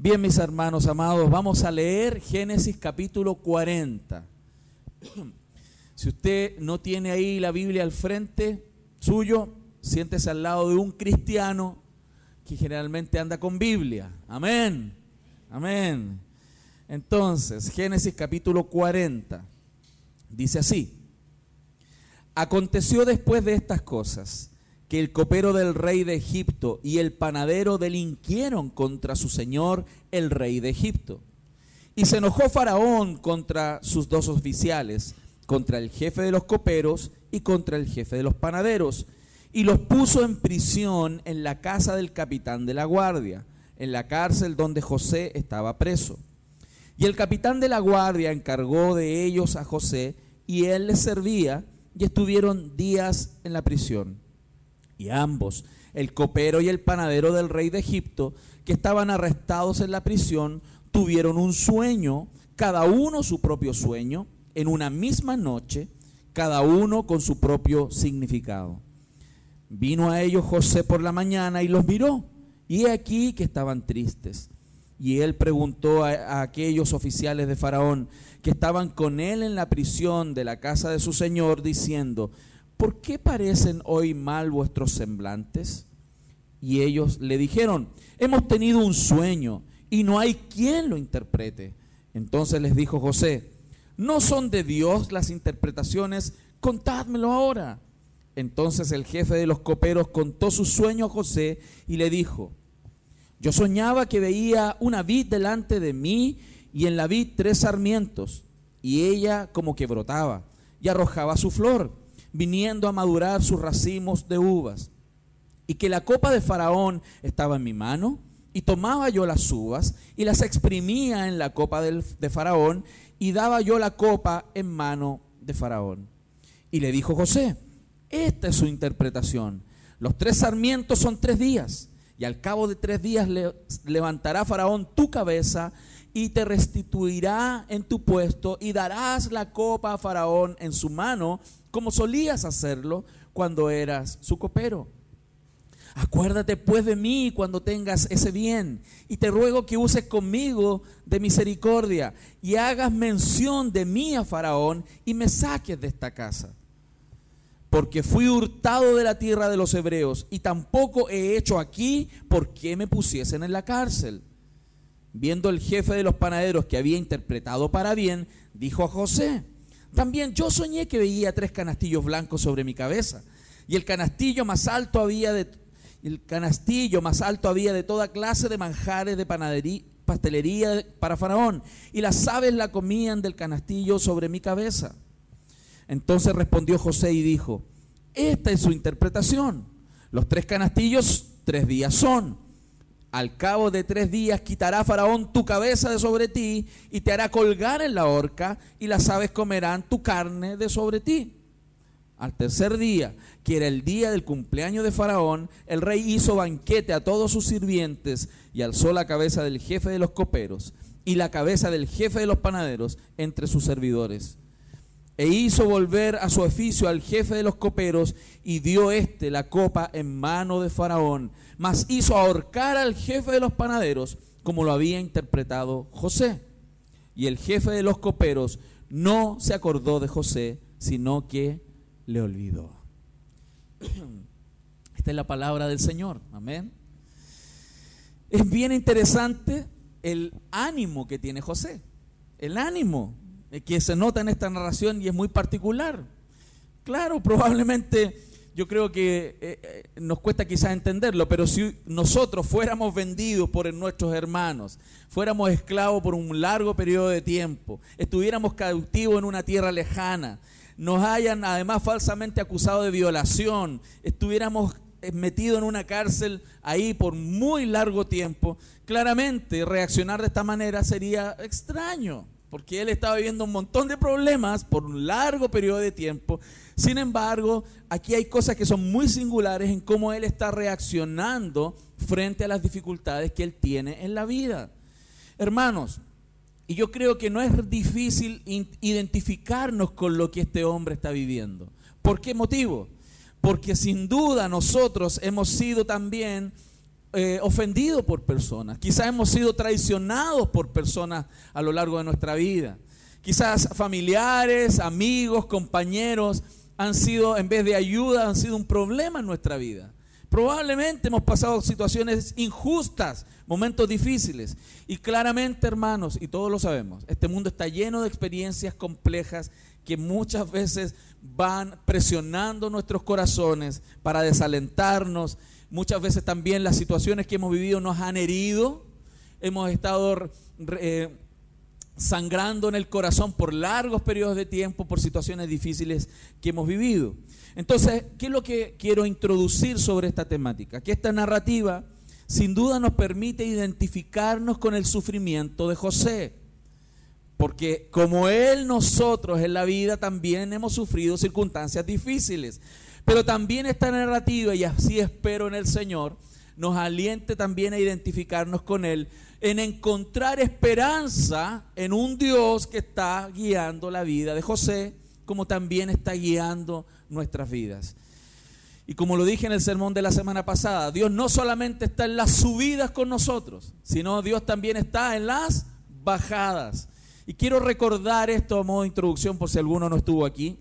Bien, mis hermanos amados, vamos a leer Génesis capítulo 40. Si usted no tiene ahí la Biblia al frente suyo, siéntese al lado de un cristiano que generalmente anda con Biblia. Amén. Amén. Entonces, Génesis capítulo 40 dice así. Aconteció después de estas cosas que el copero del rey de Egipto y el panadero delinquieron contra su señor, el rey de Egipto. Y se enojó Faraón contra sus dos oficiales, contra el jefe de los coperos y contra el jefe de los panaderos, y los puso en prisión en la casa del capitán de la guardia, en la cárcel donde José estaba preso. Y el capitán de la guardia encargó de ellos a José, y él les servía, y estuvieron días en la prisión. Y ambos, el copero y el panadero del rey de Egipto, que estaban arrestados en la prisión, tuvieron un sueño, cada uno su propio sueño, en una misma noche, cada uno con su propio significado. Vino a ellos José por la mañana y los miró, y he aquí que estaban tristes. Y él preguntó a, a, aquellos oficiales de Faraón que estaban con él en la prisión de la casa de su señor, diciendo, ¿por qué parecen hoy mal vuestros semblantes? Y ellos le dijeron, hemos tenido un sueño y no hay quien lo interprete. Entonces les dijo José, ¿no son de Dios las interpretaciones? Contádmelo ahora. Entonces el jefe de los coperos contó su sueño a José y le dijo, yo soñaba que veía una vid delante de mí y en la vid tres sarmientos y ella como que brotaba y arrojaba su flor viniendo a madurar sus racimos de uvas. Y que la copa de Faraón estaba en mi mano, y tomaba yo las uvas y las exprimía en la copa de Faraón, y daba yo la copa en mano de Faraón. Y le dijo José, esta es su interpretación. Los tres sarmientos son tres días, y al cabo de tres días le, levantará Faraón tu cabeza y te restituirá en tu puesto y darás la copa a Faraón en su mano como solías hacerlo cuando eras su copero. Acuérdate pues de mí cuando tengas ese bien y te ruego que uses conmigo de misericordia y hagas mención de mí a Faraón y me saques de esta casa. Porque fui hurtado de la tierra de los hebreos y tampoco he hecho aquí por qué me pusiesen en la cárcel. Viendo el jefe de los panaderos que había interpretado para bien, dijo a José, también yo soñé que veía tres canastillos blancos sobre mi cabeza y el canastillo más alto había de el canastillo más alto había de toda clase de manjares de panadería, pastelería para Faraón y las aves la comían del canastillo sobre mi cabeza. Entonces respondió José y dijo, esta es su interpretación. Los tres canastillos tres días son al cabo de tres días quitará Faraón tu cabeza de sobre ti y te hará colgar en la horca y las aves comerán tu carne de sobre ti. Al tercer día, que era el día del cumpleaños de Faraón, el rey hizo banquete a todos sus sirvientes y alzó la cabeza del jefe de los coperos y la cabeza del jefe de los panaderos entre sus servidores. E hizo volver a su oficio al jefe de los coperos y dio éste la copa en mano de Faraón mas hizo ahorcar al jefe de los panaderos como lo había interpretado José. Y el jefe de los coperos no se acordó de José, sino que le olvidó. Esta es la palabra del Señor. Amén. Es bien interesante el ánimo que tiene José. El ánimo que se nota en esta narración y es muy particular. Claro, probablemente yo creo que eh, eh, nos cuesta quizás entenderlo, pero si nosotros fuéramos vendidos por nuestros hermanos, fuéramos esclavos por un largo periodo de tiempo, estuviéramos cautivos en una tierra lejana, nos hayan además falsamente acusado de violación, estuviéramos eh, metidos en una cárcel ahí por muy largo tiempo, claramente reaccionar de esta manera sería extraño porque él estaba viviendo un montón de problemas por un largo periodo de tiempo. Sin embargo, aquí hay cosas que son muy singulares en cómo él está reaccionando frente a las dificultades que él tiene en la vida. Hermanos, y yo creo que no es difícil identificarnos con lo que este hombre está viviendo. ¿Por qué motivo? Porque sin duda nosotros hemos sido también eh, ofendido por personas, quizás hemos sido traicionados por personas a lo largo de nuestra vida. Quizás familiares, amigos, compañeros han sido, en vez de ayuda, han sido un problema en nuestra vida. Probablemente hemos pasado situaciones injustas, momentos difíciles. Y claramente, hermanos, y todos lo sabemos, este mundo está lleno de experiencias complejas que muchas veces van presionando nuestros corazones para desalentarnos. Muchas veces también las situaciones que hemos vivido nos han herido. Hemos estado eh, sangrando en el corazón por largos periodos de tiempo, por situaciones difíciles que hemos vivido. Entonces, ¿qué es lo que quiero introducir sobre esta temática? Que esta narrativa sin duda nos permite identificarnos con el sufrimiento de José. Porque como él, nosotros en la vida también hemos sufrido circunstancias difíciles. Pero también esta narrativa, y así espero en el Señor, nos aliente también a identificarnos con Él, en encontrar esperanza en un Dios que está guiando la vida de José, como también está guiando nuestras vidas. Y como lo dije en el sermón de la semana pasada, Dios no solamente está en las subidas con nosotros, sino Dios también está en las bajadas. Y quiero recordar esto a modo de introducción por si alguno no estuvo aquí,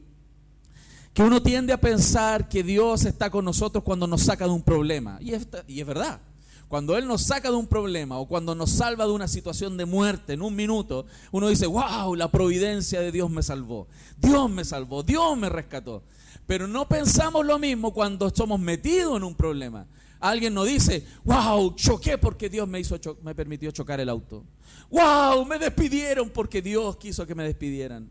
que uno tiende a pensar que Dios está con nosotros cuando nos saca de un problema. Y es, y es verdad. Cuando Él nos saca de un problema o cuando nos salva de una situación de muerte en un minuto, uno dice, wow, la providencia de Dios me salvó. Dios me salvó, Dios me rescató. Pero no pensamos lo mismo cuando somos metidos en un problema. Alguien nos dice, wow, choqué porque Dios me, hizo me permitió chocar el auto. Wow, me despidieron porque Dios quiso que me despidieran.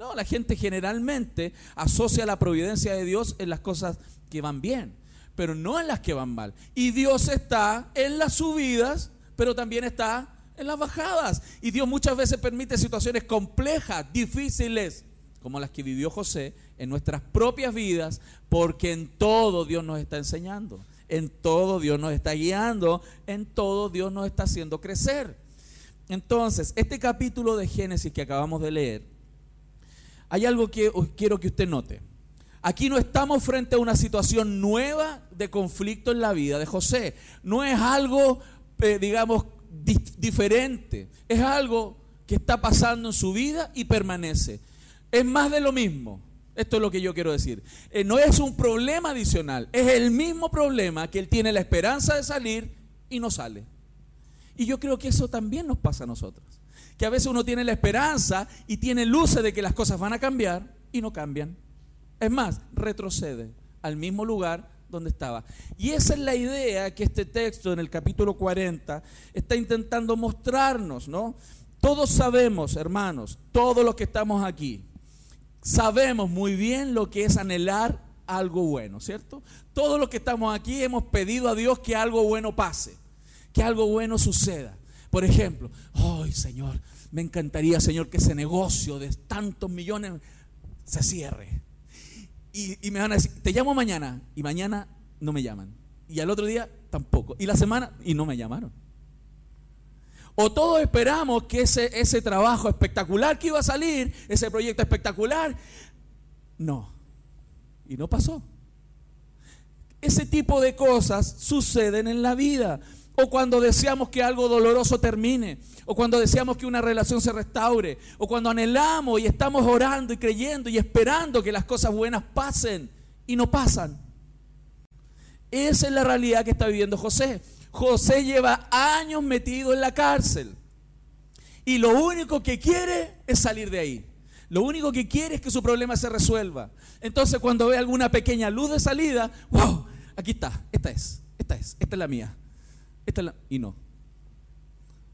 No, la gente generalmente asocia la providencia de Dios en las cosas que van bien, pero no en las que van mal. Y Dios está en las subidas, pero también está en las bajadas. Y Dios muchas veces permite situaciones complejas, difíciles, como las que vivió José en nuestras propias vidas, porque en todo Dios nos está enseñando, en todo Dios nos está guiando, en todo Dios nos está haciendo crecer. Entonces, este capítulo de Génesis que acabamos de leer, hay algo que quiero que usted note. Aquí no estamos frente a una situación nueva de conflicto en la vida de José. No es algo, eh, digamos, diferente. Es algo que está pasando en su vida y permanece. Es más de lo mismo. Esto es lo que yo quiero decir. Eh, no es un problema adicional, es el mismo problema que él tiene la esperanza de salir y no sale. Y yo creo que eso también nos pasa a nosotros. Que a veces uno tiene la esperanza y tiene luces de que las cosas van a cambiar y no cambian. Es más, retrocede al mismo lugar donde estaba. Y esa es la idea que este texto en el capítulo 40 está intentando mostrarnos, ¿no? Todos sabemos, hermanos, todos los que estamos aquí, sabemos muy bien lo que es anhelar algo bueno, ¿cierto? Todos los que estamos aquí hemos pedido a Dios que algo bueno pase, que algo bueno suceda. Por ejemplo, ay Señor, me encantaría, Señor, que ese negocio de tantos millones se cierre. Y, me van a decir, te llamo mañana. Y mañana no me llaman. Y al otro día tampoco. Y la semana, y no me llamaron. O todos esperamos que ese, ese trabajo espectacular que iba a salir, ese proyecto espectacular, no. Y no pasó. Ese tipo de cosas suceden en la vida. O cuando deseamos que algo doloroso termine. O cuando deseamos que una relación se restaure. O cuando anhelamos y estamos orando y creyendo y esperando que las cosas buenas pasen y no pasan. Esa es la realidad que está viviendo José. José lleva años metido en la cárcel. Y lo único que quiere es salir de ahí. Lo único que quiere es que su problema se resuelva. Entonces cuando ve alguna pequeña luz de salida, wow, aquí está, esta es, esta es, esta es la mía. Y no.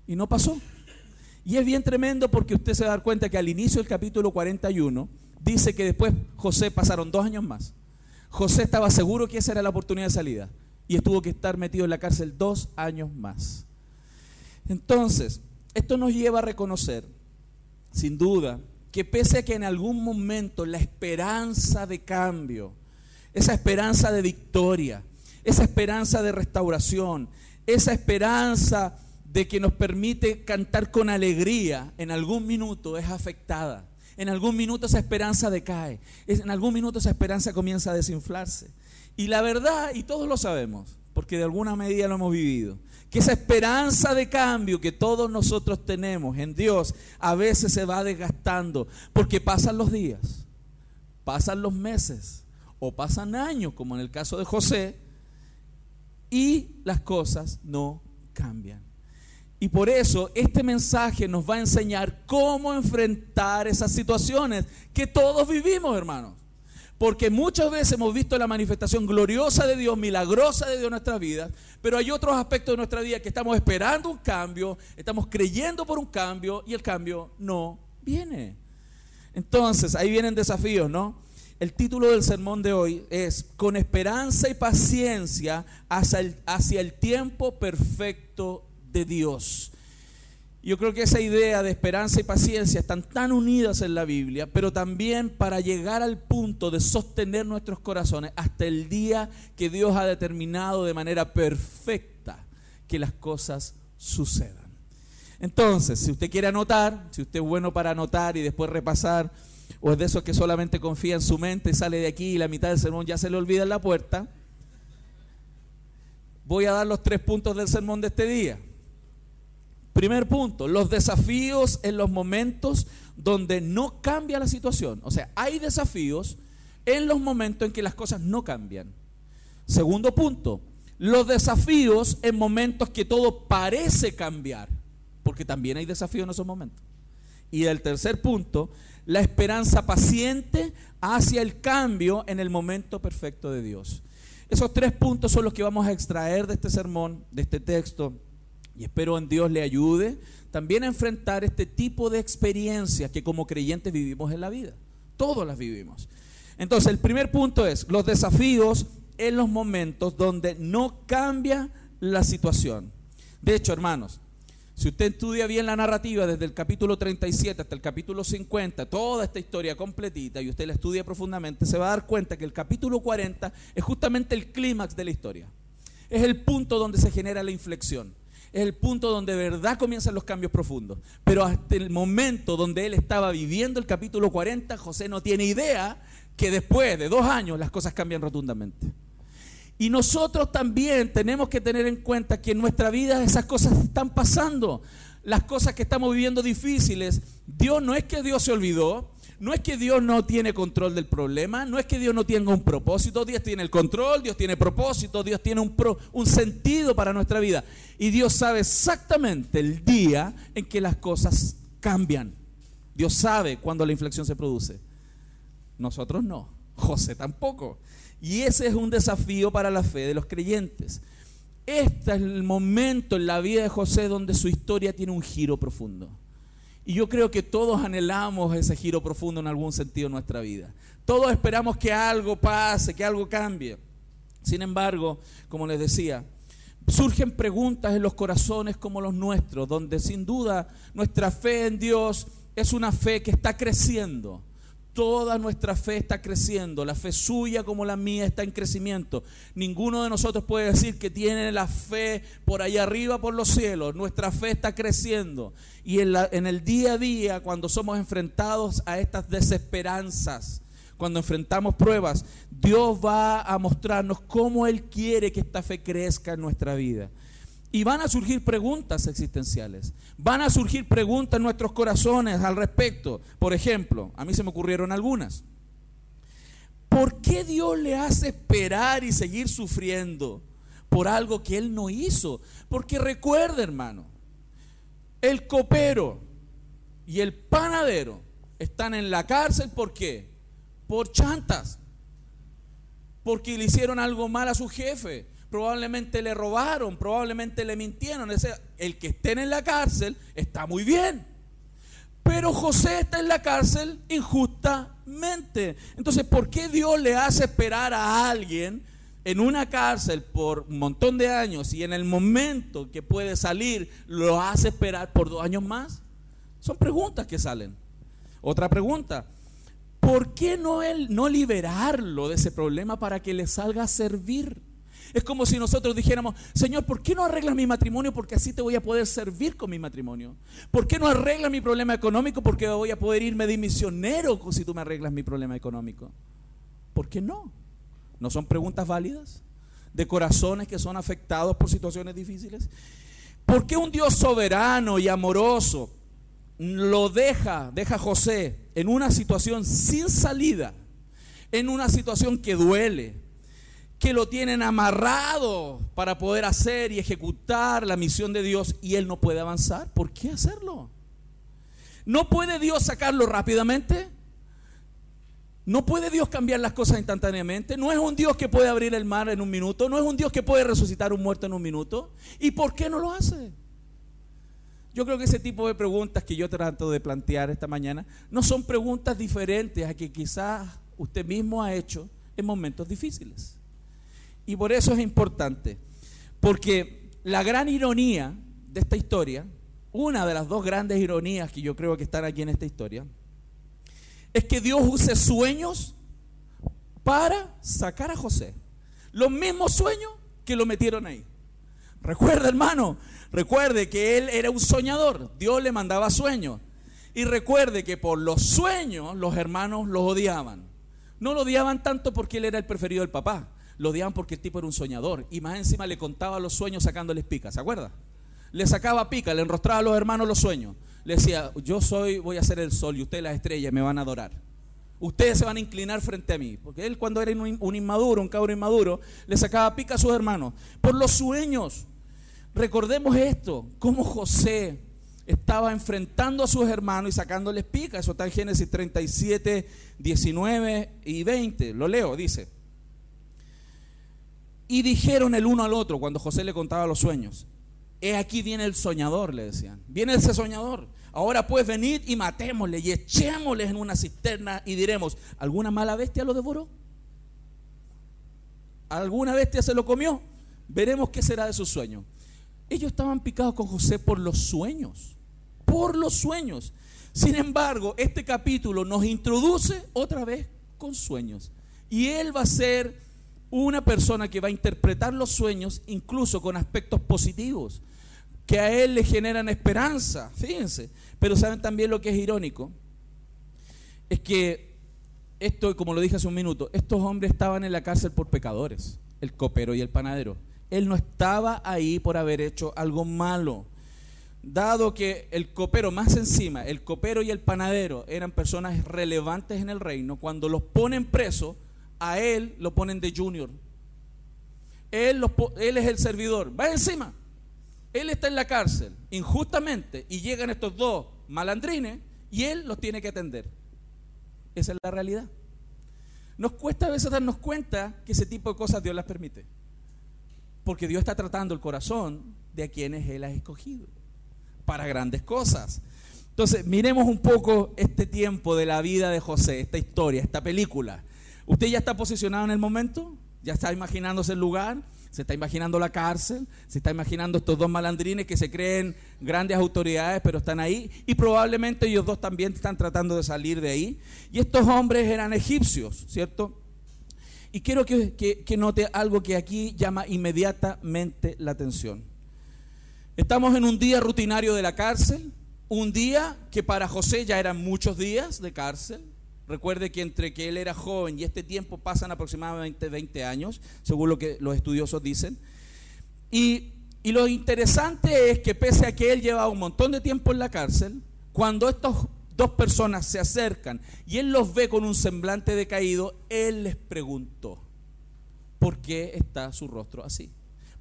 Y no pasó. Y es bien tremendo porque usted se va a dar cuenta que al inicio del capítulo 41 dice que después José pasaron dos años más. José estaba seguro que esa era la oportunidad de salida y estuvo que estar metido en la cárcel dos años más. Entonces, esto nos lleva a reconocer, sin duda, que pese a que en algún momento la esperanza de cambio, esa esperanza de victoria, esa esperanza de restauración, esa esperanza de que nos permite cantar con alegría, en algún minuto es afectada. En algún minuto esa esperanza decae. En algún minuto esa esperanza comienza a desinflarse. Y la verdad, y todos lo sabemos, porque de alguna medida lo hemos vivido. Que esa esperanza de cambio que todos nosotros tenemos en Dios a veces se va desgastando, porque pasan los días, pasan los meses o pasan años, como en el caso de José, y las cosas no cambian. Y por eso este mensaje nos va a enseñar cómo enfrentar esas situaciones que todos vivimos, hermanos. Porque muchas veces hemos visto la manifestación gloriosa de Dios, milagrosa de Dios en nuestras vidas, pero hay otros aspectos de nuestra vida que estamos esperando un cambio, estamos creyendo por un cambio y el cambio no viene. Entonces, ahí vienen desafíos, ¿no? El título del sermón de hoy es Con esperanza y paciencia hacia el, tiempo perfecto de Dios. Yo creo que esa idea de esperanza y paciencia están tan unidas en la Biblia, pero también para llegar al punto de sostener nuestros corazones hasta el día que Dios ha determinado de manera perfecta que las cosas sucedan. Entonces, si usted quiere anotar, si usted es bueno para anotar y después repasar, o es de esos que solamente confía en su mente y sale de aquí y la mitad del sermón ya se le olvida en la puerta, voy a dar los tres puntos del sermón de este día. Primer punto, los desafíos en los momentos donde no cambia la situación. O sea, hay desafíos en los momentos en que las cosas no cambian. Segundo punto, los desafíos en momentos que todo parece cambiar, porque también hay desafíos en esos momentos. Y el tercer punto, la esperanza paciente hacia el cambio en el momento perfecto de Dios. Esos tres puntos son los que vamos a extraer de este sermón, de este texto y espero en Dios le ayude también a enfrentar este tipo de experiencias que como creyentes vivimos en la vida. Todos las vivimos. Entonces, el primer punto es los desafíos en los momentos donde no cambia la situación. De hecho, hermanos, si usted estudia bien la narrativa desde el capítulo 37 hasta el capítulo 50, toda esta historia completita, y usted la estudia profundamente, se va a dar cuenta que el capítulo 40 es justamente el clímax de la historia. Es el punto donde se genera la inflexión es el punto donde de verdad comienzan los cambios profundos. Pero hasta el momento donde él estaba viviendo el capítulo 40, José no tiene idea que después de dos años las cosas cambian rotundamente. Y nosotros también tenemos que tener en cuenta que en nuestra vida esas cosas están pasando. Las cosas que estamos viviendo difíciles, Dios no es que Dios se olvidó, no es que Dios no tiene control del problema, no es que Dios no tenga un propósito, Dios tiene el control, Dios tiene propósito, Dios tiene un, un sentido para nuestra vida. Y Dios sabe exactamente el día en que las cosas cambian. Dios sabe cuándo la inflexión se produce. Nosotros no, José tampoco. Y ese es un desafío para la fe de los creyentes. Este es el momento en la vida de José donde su historia tiene un giro profundo. Y yo creo que todos anhelamos ese giro profundo en algún sentido en nuestra vida. Todos esperamos que algo pase, que algo cambie. Sin embargo, como les decía, surgen preguntas en los corazones como los nuestros, donde sin duda nuestra fe en Dios es una fe que está creciendo Toda nuestra fe está creciendo, la fe suya como la mía está en crecimiento. Ninguno de nosotros puede decir que tiene la fe por allá arriba, por los cielos. Nuestra fe está creciendo. Y en, el día a día, cuando somos enfrentados a estas desesperanzas, cuando enfrentamos pruebas, Dios va a mostrarnos cómo Él quiere que esta fe crezca en nuestra vida. Y van a surgir preguntas existenciales. Van a surgir preguntas en nuestros corazones al respecto. Por ejemplo, a mí se me ocurrieron algunas. ¿Por qué Dios le hace esperar y seguir sufriendo por algo que Él no hizo? Porque recuerda, hermano, el copero y el panadero están en la cárcel. ¿Por qué? Por chantas. Porque le hicieron algo mal a su jefe probablemente le robaron, probablemente le mintieron. El que estén en la cárcel está muy bien. Pero José está en la cárcel injustamente. Entonces, ¿por qué Dios le hace esperar a alguien en una cárcel por un montón de años y en el momento que puede salir lo hace esperar por dos años más? Son preguntas que salen. Otra pregunta, ¿por qué no, él, no liberarlo de ese problema para que le salga a servir? Es como si nosotros dijéramos, Señor, ¿por qué no arreglas mi matrimonio? Porque así te voy a poder servir con mi matrimonio. ¿Por qué no arreglas mi problema económico? Porque voy a poder irme de misionero si tú me arreglas mi problema económico. ¿Por qué no? ¿No son preguntas válidas? de corazones que son afectados por situaciones difíciles? ¿Por qué un Dios soberano y amoroso lo deja, deja a José en una situación sin salida, en una situación que duele, que lo tienen amarrado para poder hacer y ejecutar la misión de Dios y él no puede avanzar? ¿Por qué hacerlo? ¿No puede Dios sacarlo rápidamente? ¿No puede Dios cambiar las cosas instantáneamente? ¿No es un Dios que puede abrir el mar en un minuto? ¿No es un Dios que puede resucitar un muerto en un minuto? ¿Y por qué no lo hace? Yo creo que ese tipo de preguntas que yo trato de plantear esta mañana no son preguntas diferentes a que quizás usted mismo ha hecho en momentos difíciles. Y por eso es importante, porque la gran ironía de esta historia, una de las dos grandes ironías que yo creo que están aquí en esta historia, es que Dios use sueños para sacar a José. Los mismos sueños que lo metieron ahí. Recuerda, hermano, recuerde que él era un soñador. Dios le mandaba sueños. Y recuerde que por los sueños los hermanos lo odiaban. No lo odiaban tanto porque él era el preferido del papá. Lo odiaban porque el tipo era un soñador. Y más encima le contaba los sueños sacándoles pica. ¿Se acuerda? Le sacaba pica, le enrostraba a los hermanos los sueños le decía, yo soy, voy a ser el sol y ustedes las estrellas me van a adorar. Ustedes se van a inclinar frente a mí. Porque él cuando era un, inmaduro, un cabro inmaduro, le sacaba pica a sus hermanos. Por los sueños. Recordemos esto, cómo José estaba enfrentando a sus hermanos y sacándoles pica. Eso está en Génesis 37, 19 y 20. Lo leo, dice. Y dijeron el uno al otro cuando José le contaba los sueños. He aquí viene el soñador, le decían. Viene ese soñador. Ahora pues venid y matémosle y echémosle en una cisterna y diremos, ¿alguna mala bestia lo devoró? ¿Alguna bestia se lo comió? Veremos qué será de sus sueños. Ellos estaban picados con José por los sueños, por los sueños. Sin embargo, este capítulo nos introduce otra vez con sueños. Y él va a ser una persona que va a interpretar los sueños incluso con aspectos positivos, que a él le generan esperanza, fíjense. Pero saben también lo que es irónico, es que esto, como lo dije hace un minuto, estos hombres estaban en la cárcel por pecadores, el copero y el panadero. Él no estaba ahí por haber hecho algo malo. Dado que el copero, más encima, el copero y el panadero eran personas relevantes en el reino, cuando los ponen presos, a él lo ponen de junior. Él, él es el servidor. Va encima. Él está en la cárcel injustamente y llegan estos dos malandrines y él los tiene que atender. Esa es la realidad. Nos cuesta a veces darnos cuenta que ese tipo de cosas Dios las permite. Porque Dios está tratando el corazón de a quienes Él ha escogido para grandes cosas. Entonces, miremos un poco este tiempo de la vida de José, esta historia, esta película. ¿Usted ya está posicionado en el momento? ¿Ya está imaginándose el lugar? ¿Se está imaginando la cárcel? ¿Se está imaginando estos dos malandrines que se creen grandes autoridades pero están ahí? Y probablemente ellos dos también están tratando de salir de ahí. Y estos hombres eran egipcios, ¿cierto? Y quiero que, que note algo que aquí llama inmediatamente la atención. Estamos en un día rutinario de la cárcel, un día que para José ya eran muchos días de cárcel, Recuerde que entre que él era joven y este tiempo pasan aproximadamente 20 años, según lo que los estudiosos dicen. Y, lo interesante es que pese a que él llevaba un montón de tiempo en la cárcel, cuando estas dos personas se acercan y él los ve con un semblante decaído, él les preguntó, ¿por qué está su rostro así?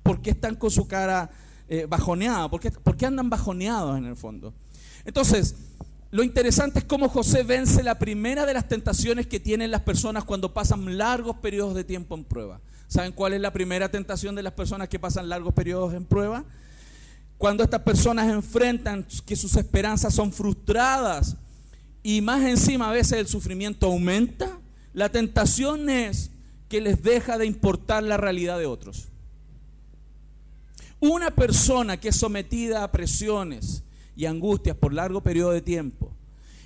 ¿Por qué están con su cara eh, bajoneada? ¿Por qué, ¿Por qué andan bajoneados en el fondo? Entonces, lo interesante es cómo José vence la primera de las tentaciones que tienen las personas cuando pasan largos periodos de tiempo en prueba. ¿Saben cuál es la primera tentación de las personas que pasan largos periodos en prueba? Cuando estas personas enfrentan que sus esperanzas son frustradas y más encima a veces el sufrimiento aumenta, la tentación es que les deja de importar la realidad de otros. Una persona que es sometida a presiones, y angustias por largo periodo de tiempo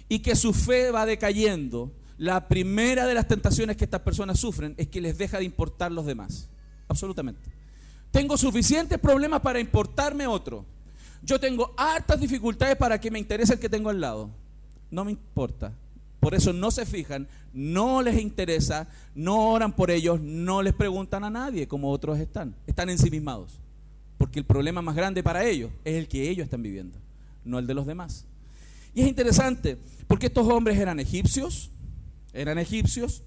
y que su fe va decayendo, la primera de las tentaciones que estas personas sufren es que les deja de importar los demás. Absolutamente. Tengo suficientes problemas para importarme otro. Yo tengo hartas dificultades para que me interese el que tengo al lado. No me importa. Por eso no se fijan, no les interesa, no oran por ellos, no les preguntan a nadie como otros están. Están ensimismados. Porque el problema más grande para ellos es el que ellos están viviendo, no el de los demás. Y es interesante, porque estos hombres eran egipcios, eran egipcios.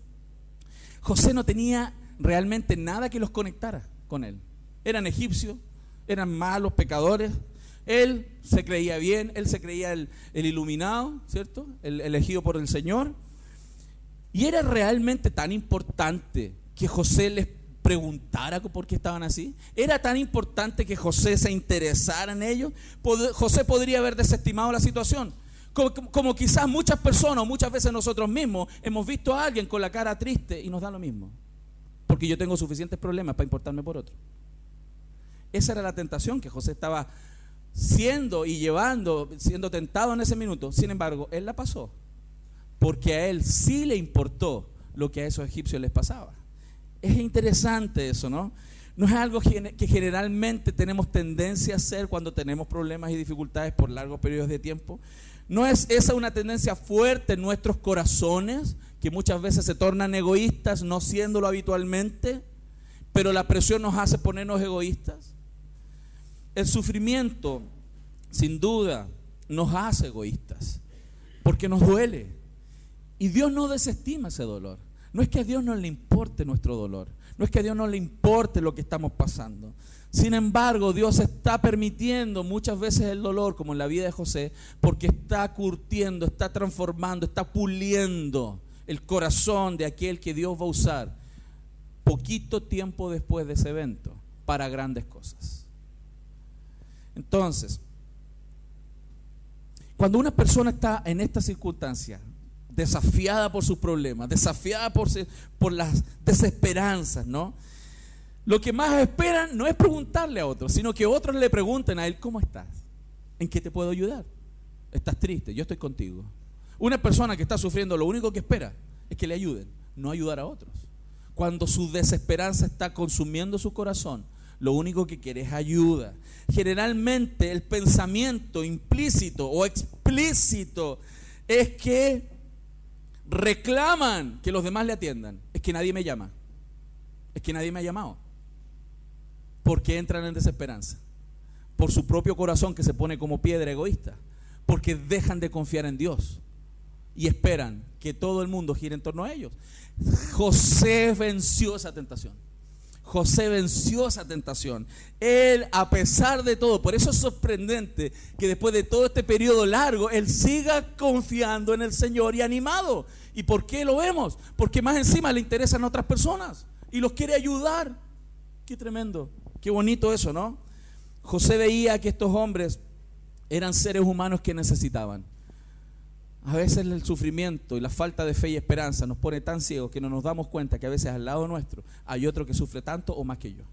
José no tenía realmente nada que los conectara con él. Eran egipcios, eran malos, pecadores, él se creía bien, él se creía el, iluminado, ¿cierto? El elegido por el Señor. Y era realmente tan importante que José les preguntara por qué estaban así. Era tan importante que José se interesara en ellos. José podría haber desestimado la situación. Como, quizás muchas personas, muchas veces nosotros mismos, hemos visto a alguien con la cara triste y nos da lo mismo. Porque yo tengo suficientes problemas para importarme por otro. Esa era la tentación que José estaba siendo y llevando, siendo tentado en ese minuto. Sin embargo, él la pasó. Porque a él sí le importó lo que a esos egipcios les pasaba. Es interesante eso, ¿no? No es algo que generalmente tenemos tendencia a hacer cuando tenemos problemas y dificultades por largos periodos de tiempo. No es esa una tendencia fuerte en nuestros corazones, que muchas veces se tornan egoístas, no siéndolo habitualmente, pero la presión nos hace ponernos egoístas. El sufrimiento, sin duda, nos hace egoístas, porque nos duele. Y Dios no desestima ese dolor. No es que a Dios no le importe nuestro dolor, no es que a Dios no le importe lo que estamos pasando. Sin embargo, Dios está permitiendo muchas veces el dolor, como en la vida de José, porque está curtiendo, está transformando, está puliendo el corazón de aquel que Dios va a usar poquito tiempo después de ese evento para grandes cosas. Entonces, cuando una persona está en esta circunstancia, desafiada por sus problemas, desafiada por, las desesperanzas, ¿no? Lo que más esperan no es preguntarle a otros, sino que otros le pregunten a él, ¿cómo estás? ¿En qué te puedo ayudar? ¿Estás triste? Yo estoy contigo. Una persona que está sufriendo lo único que espera es que le ayuden, no ayudar a otros. Cuando su desesperanza está consumiendo su corazón, lo único que quiere es ayuda. Generalmente el pensamiento implícito o explícito es que reclaman que los demás le atiendan. Es que nadie me llama. Es que nadie me ha llamado. Porque entran en desesperanza. Por su propio corazón que se pone como piedra egoísta. Porque dejan de confiar en Dios. Y esperan que todo el mundo gire en torno a ellos. José venció esa tentación. José venció esa tentación. Él, a pesar de todo, por eso es sorprendente que después de todo este periodo largo, él siga confiando en el Señor y animado. ¿Y por qué lo vemos? Porque más encima le interesan otras personas y los quiere ayudar. Qué tremendo, qué bonito eso, ¿no? José veía que estos hombres eran seres humanos que necesitaban. A veces el sufrimiento y la falta de fe y esperanza nos pone tan ciegos que no nos damos cuenta que a veces al lado nuestro hay otro que sufre tanto o más que yo.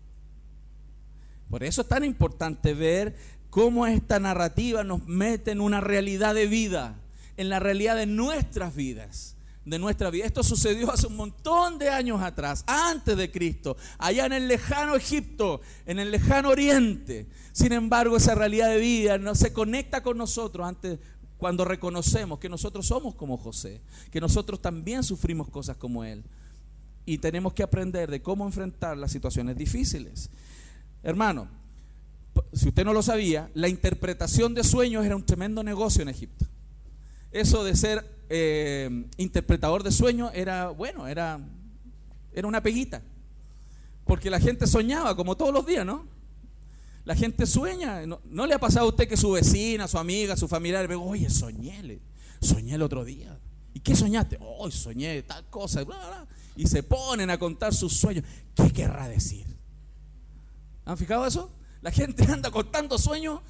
Por eso es tan importante ver cómo esta narrativa nos mete en una realidad de vida, en la realidad de nuestras vidas, de nuestra vida. Esto sucedió hace un montón de años atrás, antes de Cristo, allá en el lejano Egipto, en el lejano Oriente. Sin embargo, esa realidad de vida no se conecta con nosotros antes cuando reconocemos que nosotros somos como José, que nosotros también sufrimos cosas como él. Y tenemos que aprender de cómo enfrentar las situaciones difíciles. Hermano, si usted no lo sabía, la interpretación de sueños era un tremendo negocio en Egipto. Eso de ser eh, interpretador de sueños era, bueno, era, era una peguita. Porque la gente soñaba como todos los días, ¿no? La gente sueña. ¿No, le ha pasado a usted que su vecina, su amiga, su familiar, ve, oye, soñé, soñé el otro día. ¿Y qué soñaste? Hoy soñé tal cosa. Y se ponen a contar sus sueños. ¿Qué querrá decir? ¿Han fijado eso? La gente anda contando sueños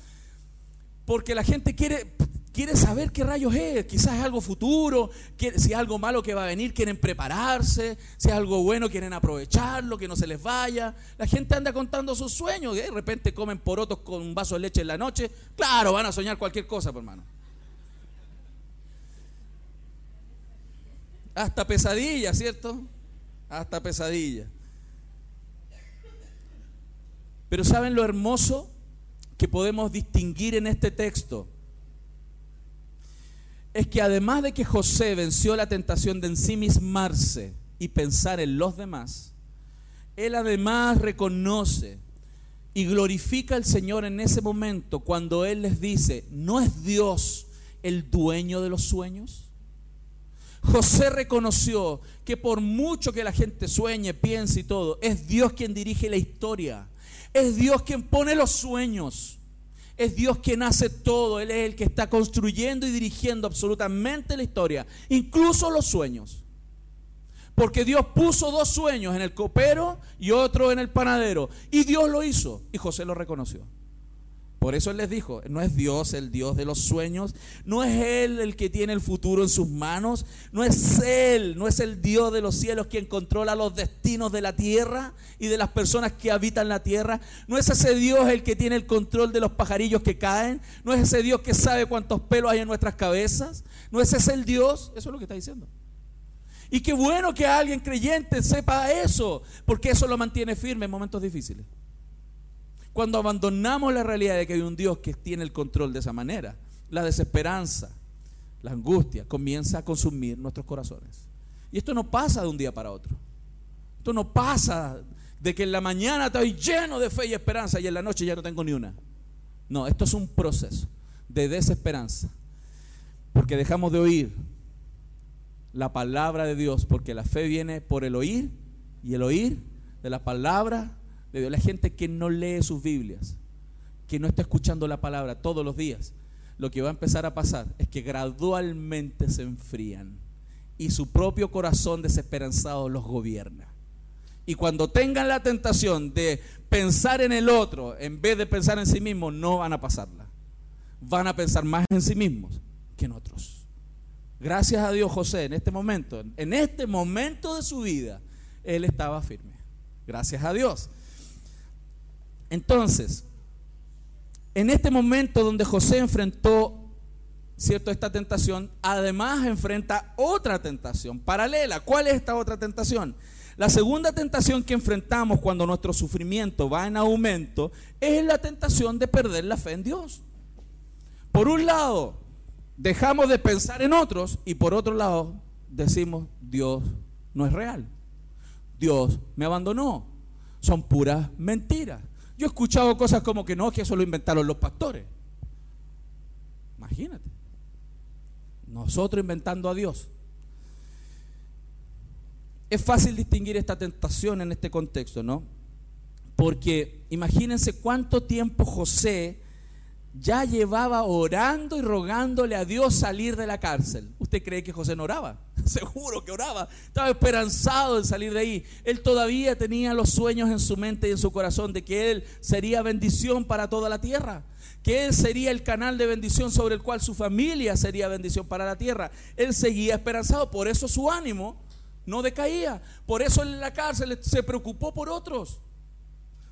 porque la gente quiere quiere saber qué rayos es, quizás es algo futuro, si es algo malo que va a venir, quieren prepararse, si es algo bueno, quieren aprovecharlo, que no se les vaya. La gente anda contando sus sueños, y de repente comen porotos con un vaso de leche en la noche, claro, van a soñar cualquier cosa, hermano. Hasta pesadilla, ¿cierto? Hasta pesadilla. Pero ¿saben lo hermoso que podemos distinguir en este texto? Es que además de que José venció la tentación de ensimismarse y pensar en los demás, él además reconoce y glorifica al Señor en ese momento cuando Él les dice, ¿no es Dios el dueño de los sueños? José reconoció que por mucho que la gente sueñe, piense y todo, es Dios quien dirige la historia. Es Dios quien pone los sueños. Es Dios quien hace todo. Él es el que está construyendo y dirigiendo absolutamente la historia, incluso los sueños. Porque Dios puso dos sueños en el copero y otro en el panadero. Y Dios lo hizo. Y José lo reconoció. Por eso Él les dijo, no es Dios el Dios de los sueños, no es Él el que tiene el futuro en sus manos, no es Él, no es el Dios de los cielos quien controla los destinos de la tierra y de las personas que habitan la tierra, no es ese Dios el que tiene el control de los pajarillos que caen, no es ese Dios que sabe cuántos pelos hay en nuestras cabezas, no es ese el Dios, eso es lo que está diciendo. Y qué bueno que alguien creyente sepa eso, porque eso lo mantiene firme en momentos difíciles. Cuando abandonamos la realidad de que hay un Dios que tiene el control de esa manera, la desesperanza, la angustia comienza a consumir nuestros corazones. Y esto no pasa de un día para otro. Esto no pasa de que en la mañana estoy lleno de fe y esperanza y en la noche ya no tengo ni una. No, esto es un proceso de desesperanza. Porque dejamos de oír la palabra de Dios, porque la fe viene por el oír y el oír de la palabra de Dios. La gente que no lee sus Biblias, que no está escuchando la palabra todos los días, lo que va a empezar a pasar es que gradualmente se enfrían y su propio corazón desesperanzado los gobierna. Y cuando tengan la tentación de pensar en el otro en vez de pensar en sí mismos, no van a pasarla. Van a pensar más en sí mismos que en otros. Gracias a Dios José en este momento, en este momento de su vida, él estaba firme. Gracias a Dios. Entonces, en este momento donde José enfrentó cierto esta tentación, además enfrenta otra tentación paralela. ¿Cuál es esta otra tentación? La segunda tentación que enfrentamos cuando nuestro sufrimiento va en aumento es la tentación de perder la fe en Dios. Por un lado, dejamos de pensar en otros y por otro lado decimos, Dios no es real. Dios me abandonó. Son puras mentiras. Yo he escuchado cosas como que no, que eso lo inventaron los pastores. Imagínate. Nosotros inventando a Dios. Es fácil distinguir esta tentación en este contexto, ¿no? Porque imagínense cuánto tiempo José ya llevaba orando y rogándole a Dios salir de la cárcel. ¿Usted cree que José no oraba? Seguro que oraba. Estaba esperanzado en salir de ahí. Él todavía tenía los sueños en su mente y en su corazón de que él sería bendición para toda la tierra. Que él sería el canal de bendición sobre el cual su familia sería bendición para la tierra. Él seguía esperanzado. Por eso su ánimo no decaía. Por eso en la cárcel se preocupó por otros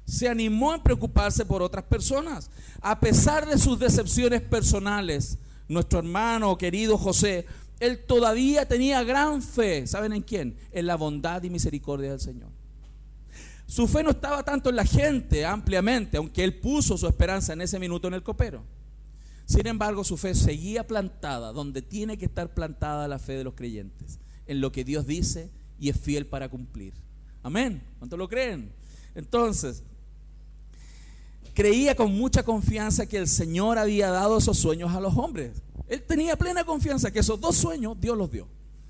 se animó a preocuparse por otras personas. A pesar de sus decepciones personales, nuestro hermano querido José, él todavía tenía gran fe. ¿Saben en quién? En la bondad y misericordia del Señor. Su fe no estaba tanto en la gente ampliamente, aunque él puso su esperanza en ese minuto en el copero. Sin embargo, su fe seguía plantada donde tiene que estar plantada la fe de los creyentes, en lo que Dios dice y es fiel para cumplir. Amén. ¿Cuánto lo creen? Entonces, creía con mucha confianza que el Señor había dado esos sueños a los hombres. Él tenía plena confianza que esos dos sueños Dios los dio.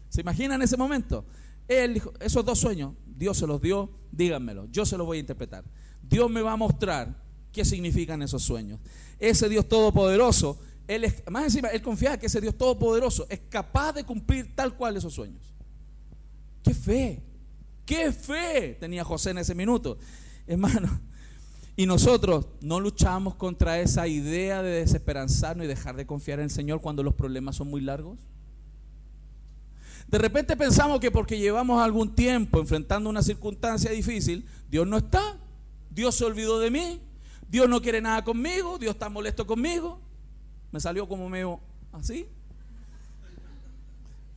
¿Se imagina en ese momento? Él dijo, esos dos sueños Dios se los dio, díganmelo, yo se los voy a interpretar. Dios me va a mostrar qué significan esos sueños. Ese Dios todopoderoso, él más encima, él confiaba que ese Dios todopoderoso es capaz de cumplir tal cual esos sueños. ¡Qué fe! ¡Qué fe tenía José en ese minuto! Hermano, y nosotros no luchamos contra esa idea de desesperanzarnos y dejar de confiar en el Señor cuando los problemas son muy largos. De repente pensamos que porque llevamos algún tiempo enfrentando una circunstancia difícil, Dios no está, Dios se olvidó de mí, Dios no quiere nada conmigo, Dios está molesto conmigo. Me salió como medio así.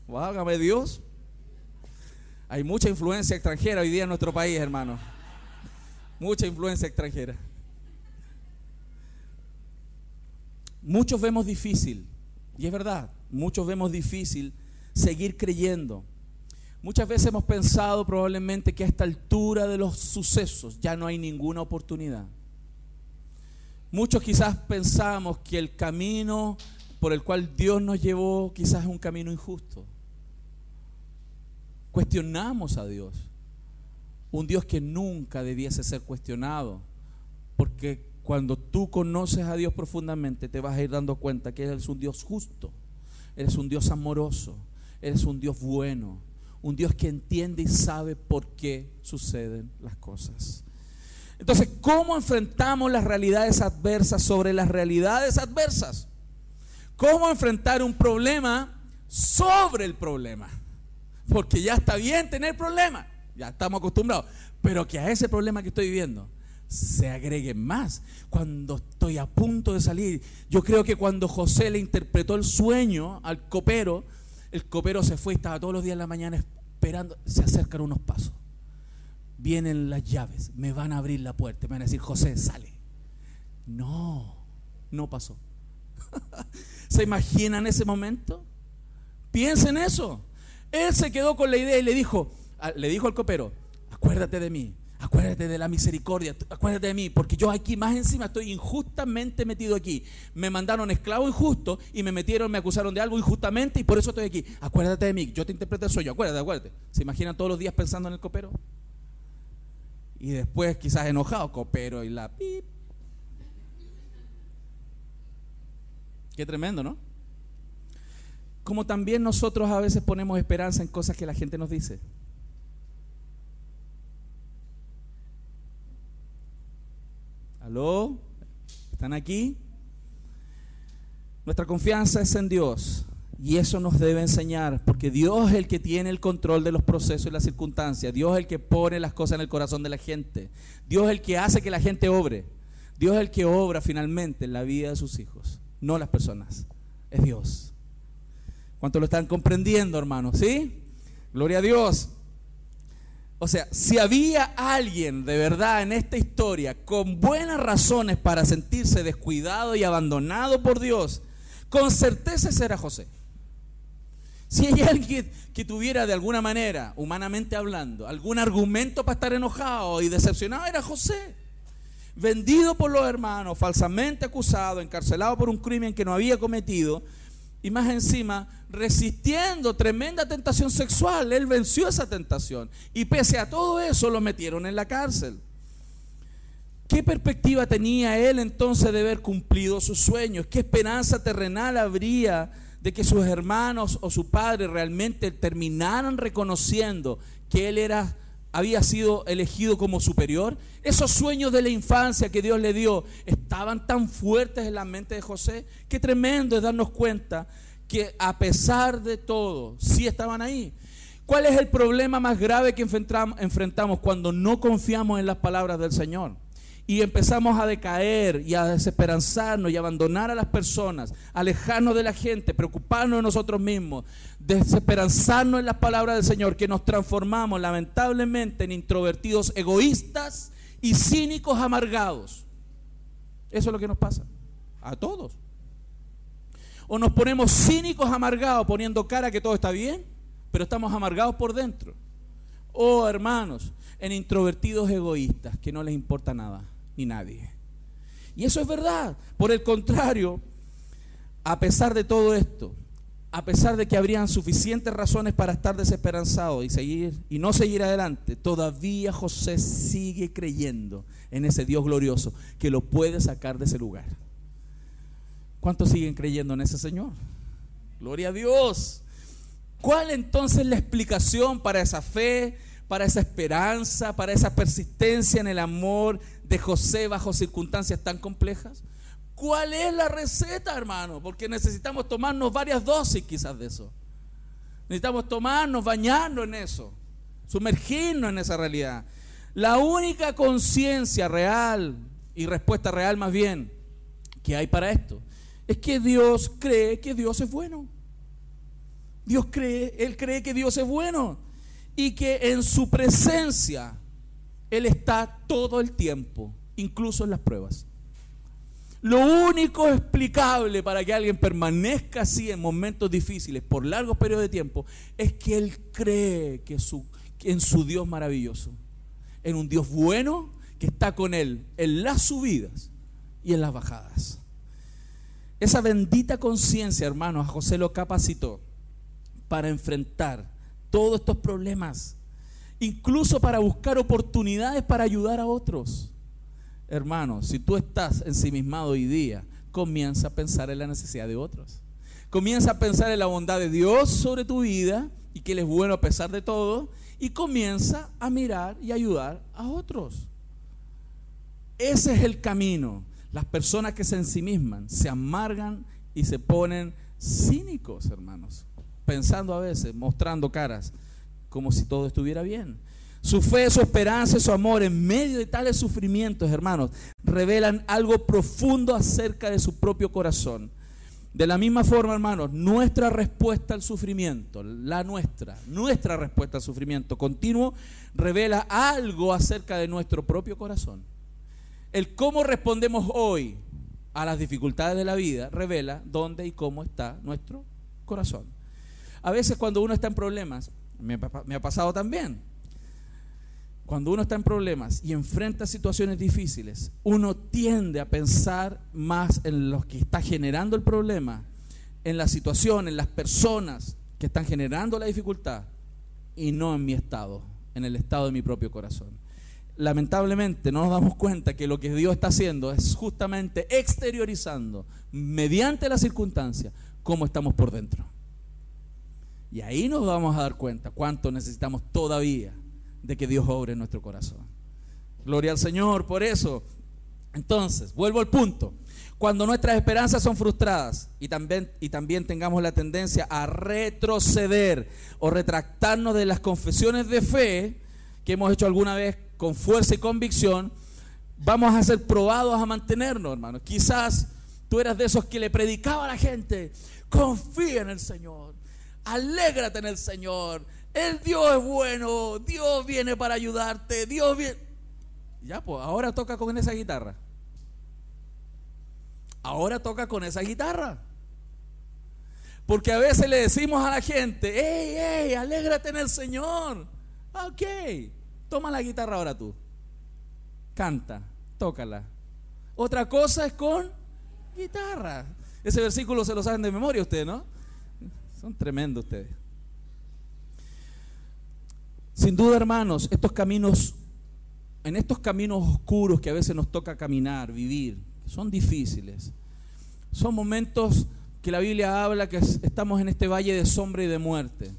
Válgame Dios. Hay mucha influencia extranjera hoy día en nuestro país, hermano mucha influencia extranjera. Muchos vemos difícil, y es verdad, muchos vemos difícil seguir creyendo. Muchas veces hemos pensado probablemente que a esta altura de los sucesos ya no hay ninguna oportunidad. Muchos quizás pensamos que el camino por el cual Dios nos llevó quizás es un camino injusto. Cuestionamos a Dios. Un Dios que nunca debiese ser cuestionado. Porque cuando tú conoces a Dios profundamente te vas a ir dando cuenta que Él es un Dios justo. Eres un Dios amoroso. Eres un Dios bueno. Un Dios que entiende y sabe por qué suceden las cosas. Entonces, ¿cómo enfrentamos las realidades adversas sobre las realidades adversas? ¿Cómo enfrentar un problema sobre el problema? Porque ya está bien tener problemas, ya estamos acostumbrados, pero que a ese problema que estoy viviendo se agregue más. Cuando estoy a punto de salir, yo creo que cuando José le interpretó el sueño al copero, el copero se fue y estaba todos los días en la mañana esperando, se acercan unos pasos vienen las llaves, me van a abrir la puerta, me van a decir, José, sale. No, no pasó. ¿Se imaginan ese momento? Piensen eso. Él se quedó con la idea y le dijo, le dijo al copero, acuérdate de mí, acuérdate de la misericordia, acuérdate de mí, porque yo aquí más encima estoy injustamente metido aquí. Me mandaron esclavo injusto y me metieron, me acusaron de algo injustamente y por eso estoy aquí. Acuérdate de mí, yo te interpreto el sueño, acuérdate, acuérdate. ¿Se imaginan todos los días pensando en el copero? Y después quizás enojado, copero y la pip. Qué tremendo, ¿no? Como también nosotros a veces ponemos esperanza en cosas que la gente nos dice. ¿Aló? ¿Están aquí? Nuestra confianza es en Dios. Y eso nos debe enseñar, porque Dios es el que tiene el control de los procesos y las circunstancias. Dios es el que pone las cosas en el corazón de la gente. Dios es el que hace que la gente obre. Dios es el que obra finalmente en la vida de sus hijos, no las personas. Es Dios. ¿Cuánto lo están comprendiendo, hermanos? ¿Sí? Gloria a Dios. O sea, si había alguien de verdad en esta historia con buenas razones para sentirse descuidado y abandonado por Dios, con certeza ese era José. Si hay alguien que tuviera de alguna manera, humanamente hablando, algún argumento para estar enojado y decepcionado, era José. Vendido por los hermanos, falsamente acusado, encarcelado por un crimen que no había cometido, y más encima resistiendo tremenda tentación sexual. Él venció esa tentación. Y pese a todo eso lo metieron en la cárcel. ¿Qué perspectiva tenía él entonces de haber cumplido sus sueños? ¿Qué esperanza terrenal habría de que sus hermanos o su padre realmente terminaran reconociendo que él era había sido elegido como superior. Esos sueños de la infancia que Dios le dio estaban tan fuertes en la mente de José. Qué tremendo es darnos cuenta que a pesar de todo, sí estaban ahí. ¿Cuál es el problema más grave que enfrentamos cuando no confiamos en las palabras del Señor? y empezamos a decaer y a desesperanzarnos y abandonar a las personas, alejarnos de la gente, preocuparnos de nosotros mismos, desesperanzarnos en las palabras del Señor, que nos transformamos lamentablemente en introvertidos egoístas y cínicos amargados. Eso es lo que nos pasa a todos. O nos ponemos cínicos amargados poniendo cara que todo está bien, pero estamos amargados por dentro. O hermanos, en introvertidos egoístas que no les importa nada ni nadie. Y eso es verdad. Por el contrario, a pesar de todo esto, a pesar de que habrían suficientes razones para estar desesperanzado y seguir y no seguir adelante, todavía José sigue creyendo en ese Dios glorioso que lo puede sacar de ese lugar. ¿Cuántos siguen creyendo en ese Señor? Gloria a Dios. ¿Cuál entonces la explicación para esa fe, para esa esperanza, para esa persistencia en el amor de José bajo circunstancias tan complejas? ¿Cuál es la receta, hermano? Porque necesitamos tomarnos varias dosis quizás de eso. Necesitamos tomarnos, bañarnos en eso, sumergirnos en esa realidad. La única conciencia real y respuesta real más bien que hay para esto es que Dios cree que Dios es bueno. Dios cree, Él cree que Dios es bueno y que en su presencia Él está todo el tiempo, incluso en las pruebas. Lo único explicable para que alguien permanezca así en momentos difíciles por largos periodos de tiempo es que él cree que su, en su Dios maravilloso, en un Dios bueno que está con él en las subidas y en las bajadas. Esa bendita conciencia, hermanos, a José lo capacitó para enfrentar todos estos problemas, incluso para buscar oportunidades para ayudar a otros. Hermanos, si tú estás ensimismado hoy día, comienza a pensar en la necesidad de otros. Comienza a pensar en la bondad de Dios sobre tu vida y que Él es bueno a pesar de todo. Y comienza a mirar y ayudar a otros. Ese es el camino. Las personas que se ensimisman, se amargan y se ponen cínicos, hermanos pensando a veces, mostrando caras, como si todo estuviera bien. Su fe, su esperanza su amor en medio de tales sufrimientos, hermanos, revelan algo profundo acerca de su propio corazón. De la misma forma, hermanos, nuestra respuesta al sufrimiento, la nuestra, nuestra respuesta al sufrimiento continuo, revela algo acerca de nuestro propio corazón. El cómo respondemos hoy a las dificultades de la vida revela dónde y cómo está nuestro corazón. A veces cuando uno está en problemas, me, ha pasado también, cuando uno está en problemas y enfrenta situaciones difíciles, uno tiende a pensar más en lo que está generando el problema, en la situación, en las personas que están generando la dificultad y no en mi estado, en el estado de mi propio corazón. Lamentablemente no nos damos cuenta que lo que Dios está haciendo es justamente exteriorizando mediante la circunstancia cómo estamos por dentro. Y ahí nos vamos a dar cuenta cuánto necesitamos todavía de que Dios obre en nuestro corazón. Gloria al Señor por eso. Entonces, vuelvo al punto. Cuando nuestras esperanzas son frustradas y también, y también tengamos la tendencia a retroceder o retractarnos de las confesiones de fe que hemos hecho alguna vez con fuerza y convicción, vamos a ser probados a mantenernos, hermanos. Quizás tú eras de esos que le predicaba a la gente, confía en el Señor, Alégrate en el Señor. El Dios es bueno. Dios viene para ayudarte. Dios viene. Ya, pues ahora toca con esa guitarra. Ahora toca con esa guitarra. Porque a veces le decimos a la gente, hey, hey, alégrate en el Señor. Ok, toma la guitarra ahora tú. Canta, tócala. Otra cosa es con guitarra. Ese versículo se lo saben de memoria ustedes, ¿no? Son tremendos ustedes. Sin duda, hermanos, estos caminos, en estos caminos oscuros que a veces nos toca caminar, vivir, son difíciles. Son momentos que la Biblia habla que estamos en este valle de sombra y de muerte.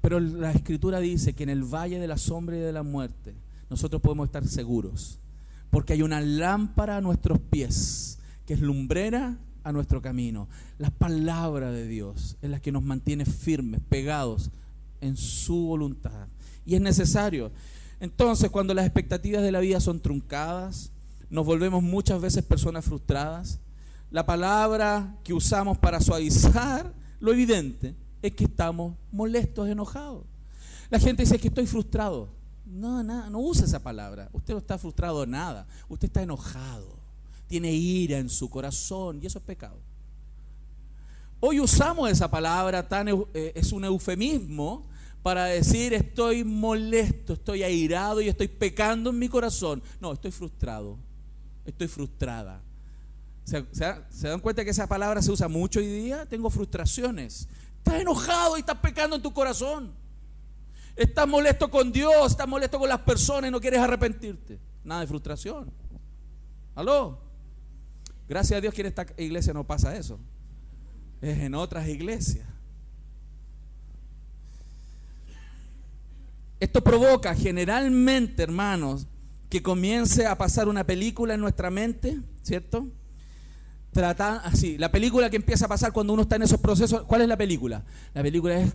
Pero la Escritura dice que en el valle de la sombra y de la muerte nosotros podemos estar seguros. Porque hay una lámpara a nuestros pies, que es lumbrera a nuestro camino. La palabra de Dios es la que nos mantiene firmes, pegados en su voluntad. Y es necesario. Entonces, cuando las expectativas de la vida son truncadas, nos volvemos muchas veces personas frustradas. La palabra que usamos para suavizar lo evidente es que estamos molestos, enojados. La gente dice que estoy frustrado. No, nada, no use esa palabra. Usted no está frustrado nada. Usted está enojado tiene ira en su corazón y eso es pecado. Hoy usamos esa palabra, tan, eh, es un eufemismo para decir estoy molesto, estoy airado y estoy pecando en mi corazón. No, estoy frustrado, estoy frustrada. ¿Se, se dan cuenta que esa palabra se usa mucho hoy día? Tengo frustraciones. Estás enojado y estás pecando en tu corazón. Estás molesto con Dios, estás molesto con las personas y no quieres arrepentirte. Nada de frustración. ¿Aló? Gracias a Dios que en esta iglesia no pasa eso. Es en otras iglesias. Esto provoca generalmente, hermanos, que comience a pasar una película en nuestra mente, ¿cierto? Trata así, la película que empieza a pasar cuando uno está en esos procesos, ¿cuál es la película? La película es,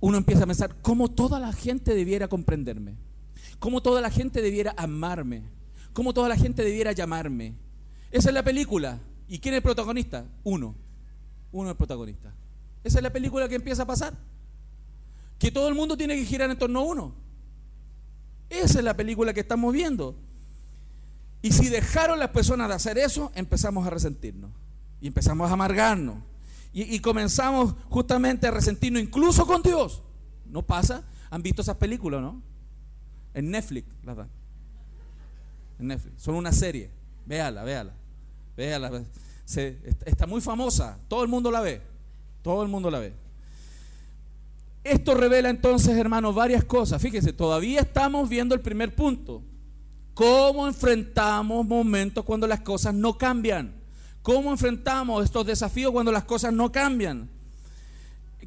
uno empieza a pensar, ¿cómo toda la gente debiera comprenderme? ¿Cómo toda la gente debiera amarme? ¿Cómo toda la gente debiera llamarme? Esa es la película. ¿Y quién es el protagonista? Uno. Uno es el protagonista. Esa es la película que empieza a pasar. Que todo el mundo tiene que girar en torno a uno. Esa es la película que estamos viendo. Y si dejaron las personas de hacer eso, empezamos a resentirnos. Y empezamos a amargarnos. Y, comenzamos justamente a resentirnos incluso con Dios. ¿No pasa? ¿Han visto esas películas, no? En Netflix las dan. En Netflix. Son una serie. Véala, véala. Véala. está muy famosa. Todo el mundo la ve. Todo el mundo la ve. Esto revela entonces, hermanos, varias cosas. Fíjense, todavía estamos viendo el primer punto. ¿Cómo enfrentamos momentos cuando las cosas no cambian? ¿Cómo enfrentamos estos desafíos cuando las cosas no cambian?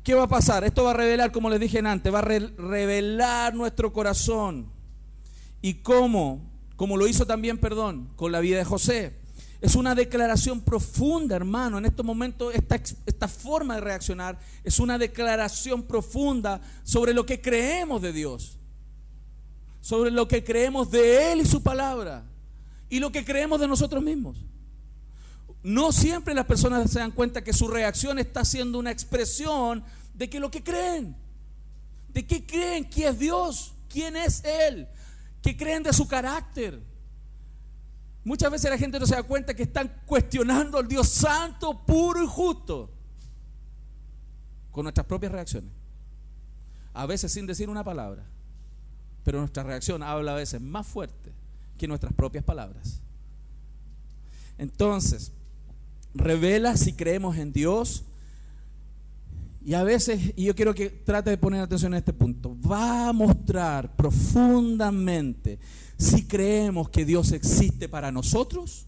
¿Qué va a pasar? Esto va a revelar, como les dije antes, va a revelar nuestro corazón. ¿Y cómo? Como lo hizo también, perdón, con la vida de José. Es una declaración profunda, hermano. En estos momentos, esta, esta forma de reaccionar es una declaración profunda sobre lo que creemos de Dios, sobre lo que creemos de Él y su palabra, y lo que creemos de nosotros mismos. No siempre las personas se dan cuenta que su reacción está siendo una expresión de que lo que creen, de qué creen, quién es Dios, quién es Él, que creen de su carácter. Muchas veces la gente no se da cuenta que están cuestionando al Dios santo, puro y justo, con nuestras propias reacciones. A veces sin decir una palabra, pero nuestra reacción habla a veces más fuerte que nuestras propias palabras. Entonces, revela si creemos en Dios. Y a veces, y yo quiero que trate de poner atención en este punto, va a mostrar profundamente si creemos que Dios existe para nosotros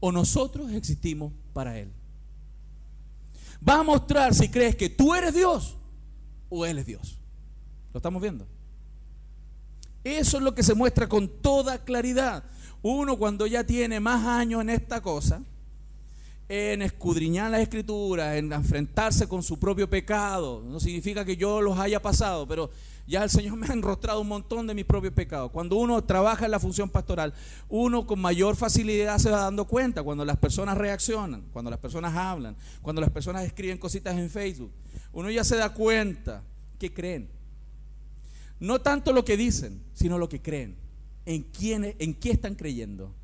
o nosotros existimos para Él. Va a mostrar si crees que tú eres Dios o Él es Dios. ¿Lo estamos viendo? Eso es lo que se muestra con toda claridad. Uno cuando ya tiene más años en esta cosa, en escudriñar las escrituras, en enfrentarse con su propio pecado. No significa que yo los haya pasado, pero ya el Señor me ha enrostrado un montón de mis propios pecados. Cuando uno trabaja en la función pastoral, uno con mayor facilidad se va dando cuenta cuando las personas reaccionan, cuando las personas hablan, cuando las personas escriben cositas en Facebook. Uno ya se da cuenta que creen. No tanto lo que dicen, sino lo que creen. En, quién, en qué están creyendo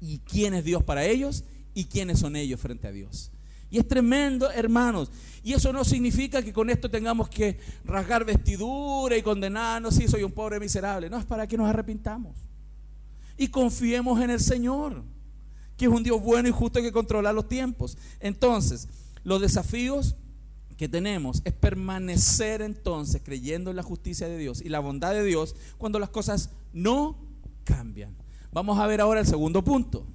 y quién es Dios para ellos y quiénes son ellos frente a Dios. Y es tremendo, hermanos. Y eso no significa que con esto tengamos que rasgar vestidura y condenarnos, si soy un pobre miserable. No, es para que nos arrepintamos. Y confiemos en el Señor, que es un Dios bueno y justo que controla los tiempos. Entonces, los desafíos que tenemos es permanecer entonces creyendo en la justicia de Dios y la bondad de Dios cuando las cosas no cambian. Vamos a ver ahora el segundo punto.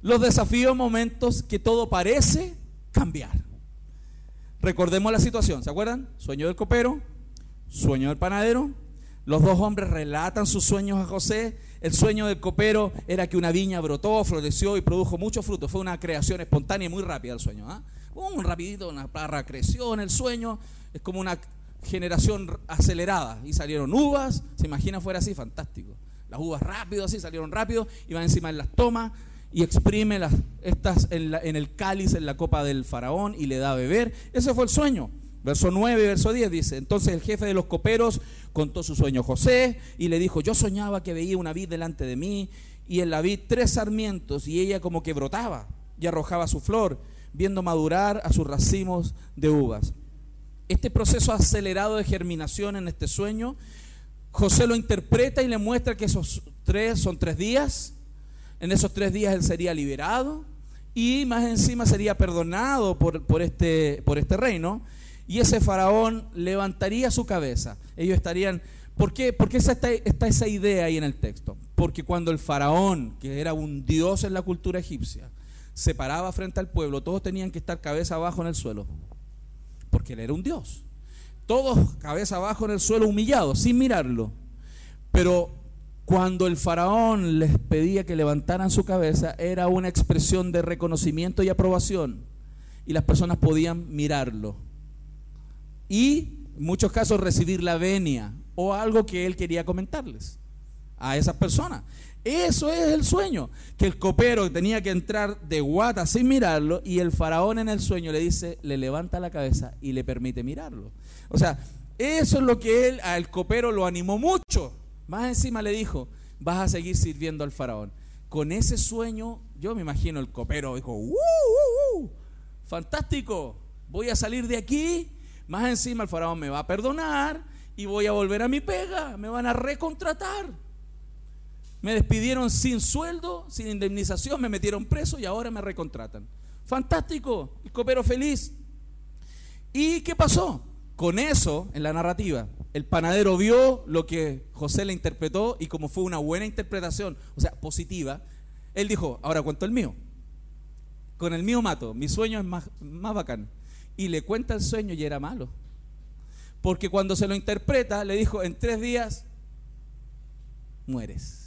Los desafíos, momentos que todo parece cambiar. Recordemos la situación, ¿se acuerdan? Sueño del copero, sueño del panadero. Los dos hombres relatan sus sueños a José. El sueño del copero era que una viña brotó, floreció y produjo muchos frutos. Fue una creación espontánea y muy rápida el sueño. ¿ah? Un rapidito, una parra creció en el sueño. Es como una generación acelerada. Y salieron uvas. ¿Se imagina fuera así? Fantástico. Las uvas rápido así, salieron rápido. Iban encima de las tomas y exprime las, estas en, el cáliz, en la copa del faraón y le da a beber. Ese fue el sueño. Verso 9 y verso 10 dice, entonces el jefe de los coperos contó su sueño a José y le dijo, yo soñaba que veía una vid delante de mí y en la vid tres sarmientos y ella como que brotaba y arrojaba su flor, viendo madurar a sus racimos de uvas. Este proceso acelerado de germinación en este sueño, José lo interpreta y le muestra que esos tres son tres días, en esos tres días él sería liberado y más encima sería perdonado por, por, este, por este reino. Y ese faraón levantaría su cabeza. Ellos estarían... ¿Por qué? Porque está, está esa idea ahí en el texto. Porque cuando el faraón, que era un dios en la cultura egipcia, se paraba frente al pueblo, todos tenían que estar cabeza abajo en el suelo. Porque él era un dios. Todos cabeza abajo en el suelo, humillados, sin mirarlo. Pero cuando el faraón les pedía que levantaran su cabeza, era una expresión de reconocimiento y aprobación. Y las personas podían mirarlo. Y en muchos casos recibir la venia o algo que él quería comentarles a esas personas. Eso es el sueño, que el copero tenía que entrar de guata sin mirarlo y el faraón en el sueño le dice, le levanta la cabeza y le permite mirarlo. O sea, eso es lo que él, al copero lo animó mucho más encima le dijo, vas a seguir sirviendo al faraón. con ese sueño, yo me imagino el copero dijo, ¡Uh, uh, uh! fantástico, voy a salir de aquí, más encima el faraón me va a perdonar y voy a volver a mi pega, me van a recontratar. Me despidieron sin sueldo, sin indemnización, me metieron preso y ahora me recontratan. Fantástico, el copero feliz. ¿Y qué pasó? Con eso, en la narrativa, el panadero vio lo que José le interpretó y como fue una buena interpretación, o sea, positiva, él dijo, ahora cuento el mío. Con el mío mato, mi sueño es más, más bacán. Y le cuenta el sueño y era malo. Porque cuando se lo interpreta, le dijo, en tres días mueres.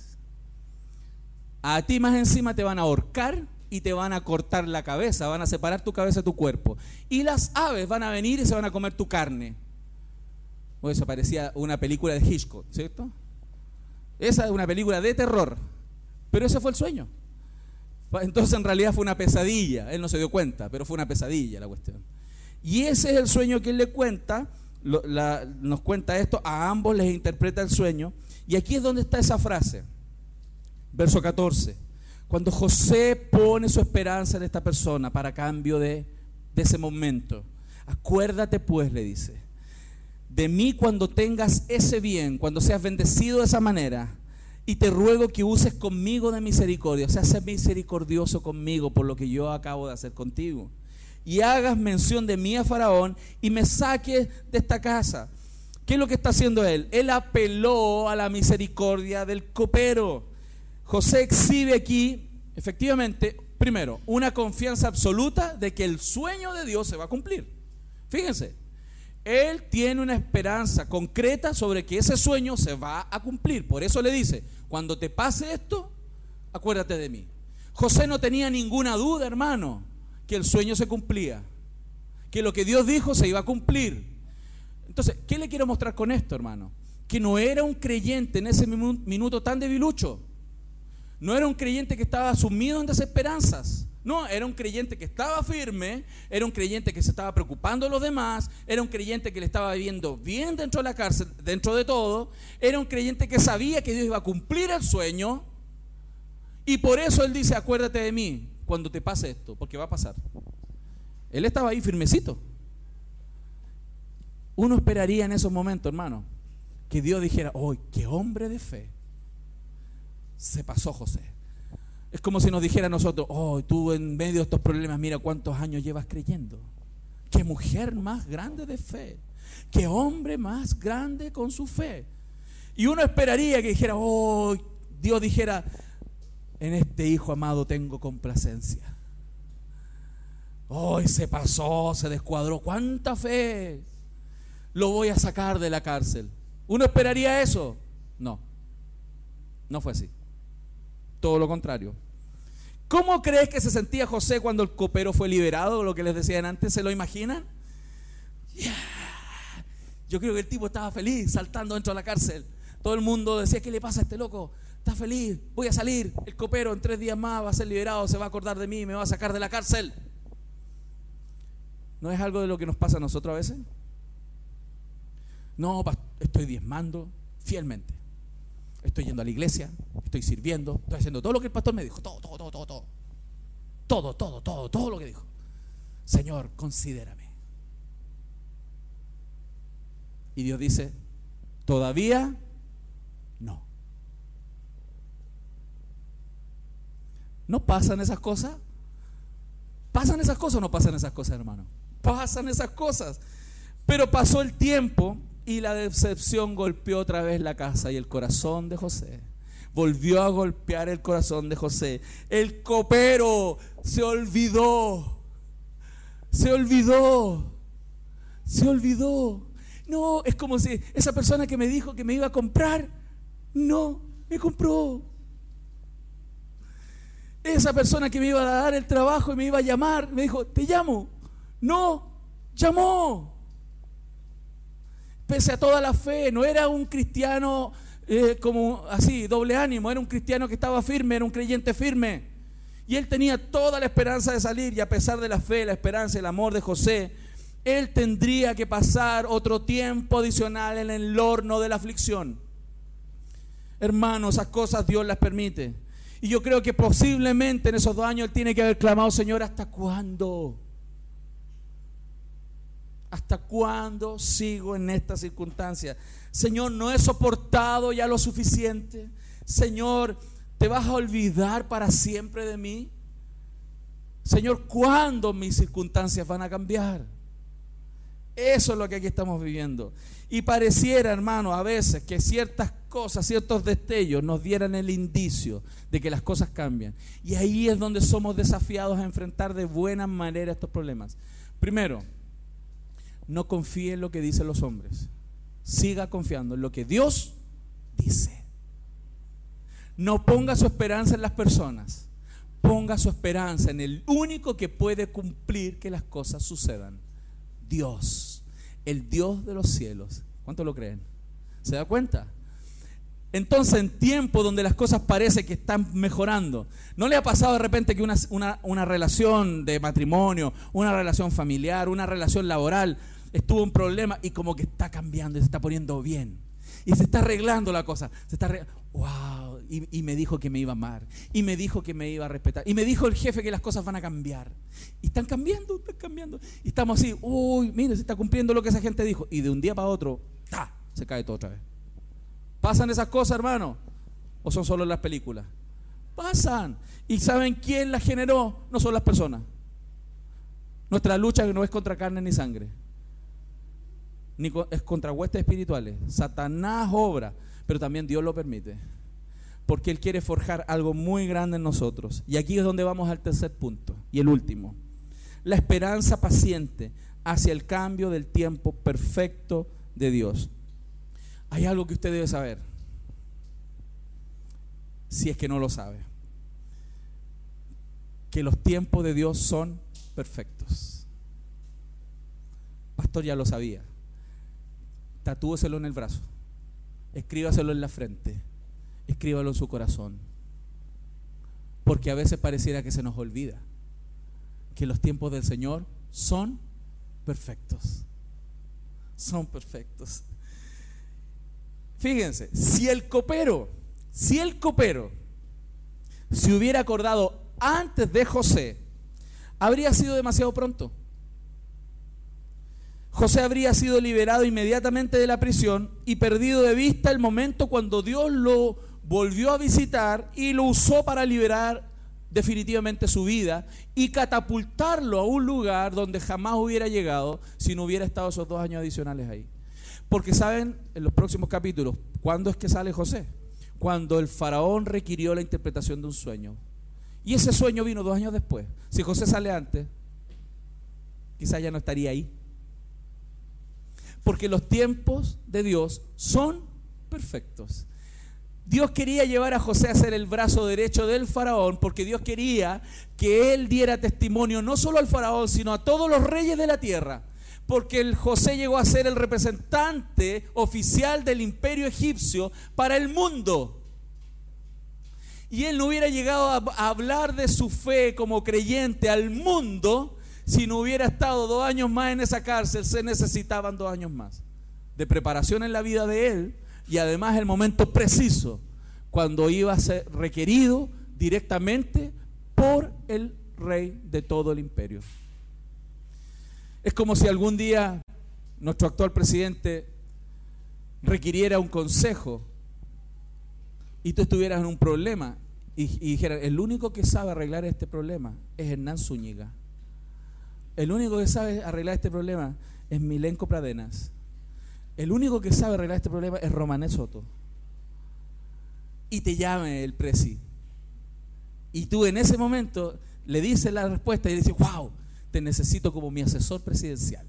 A ti más encima te van a ahorcar y te van a cortar la cabeza, van a separar tu cabeza de tu cuerpo. Y las aves van a venir y se van a comer tu carne. O eso parecía una película de Hitchcock, ¿cierto? Esa es una película de terror. Pero ese fue el sueño. Entonces en realidad fue una pesadilla. Él no se dio cuenta, pero fue una pesadilla la cuestión. Y ese es el sueño que él le cuenta. nos cuenta esto, a ambos les interpreta el sueño. Y aquí es donde está esa frase. Verso 14. Cuando José pone su esperanza en esta persona para cambio de, ese momento. Acuérdate pues, le dice, de mí cuando tengas ese bien, cuando seas bendecido de esa manera y te ruego que uses conmigo de misericordia, o sea, seas misericordioso conmigo por lo que yo acabo de hacer contigo. Y hagas mención de mí a Faraón y me saques de esta casa. ¿Qué es lo que está haciendo él? Él apeló a la misericordia del copero. José exhibe aquí, efectivamente, primero, una confianza absoluta de que el sueño de Dios se va a cumplir. Fíjense, él tiene una esperanza concreta sobre que ese sueño se va a cumplir. Por eso le dice, cuando te pase esto, acuérdate de mí. José no tenía ninguna duda, hermano, que el sueño se cumplía, que lo que Dios dijo se iba a cumplir. Entonces, ¿qué le quiero mostrar con esto, hermano? Que no era un creyente en ese minuto tan debilucho. No era un creyente que estaba sumido en desesperanzas. No, era un creyente que estaba firme, era un creyente que se estaba preocupando de los demás, era un creyente que le estaba viviendo bien dentro de la cárcel, dentro de todo, era un creyente que sabía que Dios iba a cumplir el sueño y por eso él dice, acuérdate de mí cuando te pase esto, porque va a pasar. Él estaba ahí firmecito. Uno esperaría en esos momentos, hermano, que Dios dijera, oh, qué hombre de fe. Se pasó José es como si nos dijera a nosotros, oh, tú en medio de estos problemas, mira cuántos años llevas creyendo. Qué mujer más grande de fe. Qué hombre más grande con su fe. Y uno esperaría que dijera, oh, Dios dijera, en este hijo amado tengo complacencia. Hoy se pasó, se descuadró. ¿Cuánta fe? Lo voy a sacar de la cárcel. ¿Uno esperaría eso? No. No fue así. Todo lo contrario. ¿Cómo crees que se sentía José cuando el copero fue liberado? Lo que les decían antes, ¿se lo imaginan? Yo creo que el tipo estaba feliz saltando dentro de la cárcel. Todo el mundo decía, ¿qué le pasa a este loco? Está feliz, voy a salir. El copero en tres días más va a ser liberado, se va a acordar de mí, me va a sacar de la cárcel. ¿No es algo de lo que nos pasa a nosotros a veces? No, estoy diezmando fielmente. Estoy yendo a la iglesia, estoy sirviendo, estoy haciendo todo lo que el pastor me dijo, todo, todo, todo, todo, todo. Todo, todo, todo, todo lo que dijo. Señor, considérame. Y Dios dice, todavía no. ¿No pasan esas cosas? ¿Pasan esas cosas o no pasan esas cosas, hermano? Pasan esas cosas. Pero pasó el tiempo y la decepción golpeó otra vez la casa y el corazón de José. Volvió a golpear el corazón de José. El copero se olvidó. Se olvidó. Se olvidó. No, es como si esa persona que me dijo que me iba a comprar, no, me compró. Esa persona que me iba a dar el trabajo y me iba a llamar, me dijo, te llamo. No, llamó pese a toda la fe, no era un cristiano eh, como así, doble ánimo, era un cristiano que estaba firme, era un creyente firme. Y él tenía toda la esperanza de salir y a pesar de la fe, la esperanza, el amor de José, él tendría que pasar otro tiempo adicional en el horno de la aflicción. Hermanos, esas cosas Dios las permite. Y yo creo que posiblemente en esos dos años él tiene que haber clamado, Señor, ¿hasta cuándo? ¿Hasta cuándo sigo en esta circunstancia? Señor, no he soportado ya lo suficiente. Señor, ¿te vas a olvidar para siempre de mí? Señor, ¿cuándo mis circunstancias van a cambiar? Eso es lo que aquí estamos viviendo. Y pareciera, hermano, a veces que ciertas cosas, ciertos destellos nos dieran el indicio de que las cosas cambian. Y ahí es donde somos desafiados a enfrentar de buena manera estos problemas. Primero, no confíe en lo que dicen los hombres. Siga confiando en lo que Dios dice. No ponga su esperanza en las personas. Ponga su esperanza en el único que puede cumplir que las cosas sucedan. Dios, el Dios de los cielos. ¿Cuánto lo creen? ¿Se da cuenta? Entonces, en tiempo donde las cosas parece que están mejorando, ¿no le ha pasado de repente que una, una, relación de matrimonio, una relación familiar, una relación laboral, estuvo un problema y como que está cambiando y se está poniendo bien? Y se está arreglando la cosa. Se está wow, y, me dijo que me iba a amar. Y me dijo que me iba a respetar. Y me dijo el jefe que las cosas van a cambiar. Y están cambiando, están cambiando. Y estamos así, uy, mire, se está cumpliendo lo que esa gente dijo. Y de un día para otro, ¡ta! se cae todo otra vez. ¿Pasan esas cosas, hermano? ¿O son solo las películas? Pasan. ¿Y saben quién las generó? No son las personas. Nuestra lucha no es contra carne ni sangre ni es contra huestes espirituales. Satanás obra, pero también Dios lo permite. Porque Él quiere forjar algo muy grande en nosotros. Y aquí es donde vamos al tercer punto y el último. La esperanza paciente hacia el cambio del tiempo perfecto de Dios. Hay algo que usted debe saber, si es que no lo sabe. Que los tiempos de Dios son perfectos. Pastor ya lo sabía tatúeselo en el brazo, escríbaselo en la frente, escríbalo en su corazón. Porque a veces pareciera que se nos olvida que los tiempos del Señor son perfectos. Son perfectos. Fíjense, si el copero, si el copero se hubiera acordado antes de José, habría sido demasiado pronto. José habría sido liberado inmediatamente de la prisión y perdido de vista el momento cuando Dios lo volvió a visitar y lo usó para liberar definitivamente su vida y catapultarlo a un lugar donde jamás hubiera llegado si no hubiera estado esos dos años adicionales ahí. Porque saben, en los próximos capítulos, ¿cuándo es que sale José? Cuando el faraón requirió la interpretación de un sueño. Y ese sueño vino dos años después. Si José sale antes, quizás ya no estaría ahí. Porque los tiempos de Dios son perfectos. Dios quería llevar a José a ser el brazo derecho del faraón porque Dios quería que él diera testimonio no solo al faraón, sino a todos los reyes de la tierra. Porque el José llegó a ser el representante oficial del imperio egipcio para el mundo. Y él no hubiera llegado a hablar de su fe como creyente al mundo si no hubiera estado dos años más en esa cárcel, se necesitaban dos años más de preparación en la vida de él y además el momento preciso cuando iba a ser requerido directamente por el rey de todo el imperio. Es como si algún día nuestro actual presidente requiriera un consejo y tú estuvieras en un problema y, dijeras, el único que sabe arreglar este problema es Hernán Zúñiga. El único que sabe arreglar este problema es Milenko Pradenas. El único que sabe arreglar este problema es Romané Soto. Y te llame el presi. Y tú en ese momento le dices la respuesta y le dices, wow, te necesito como mi asesor presidencial.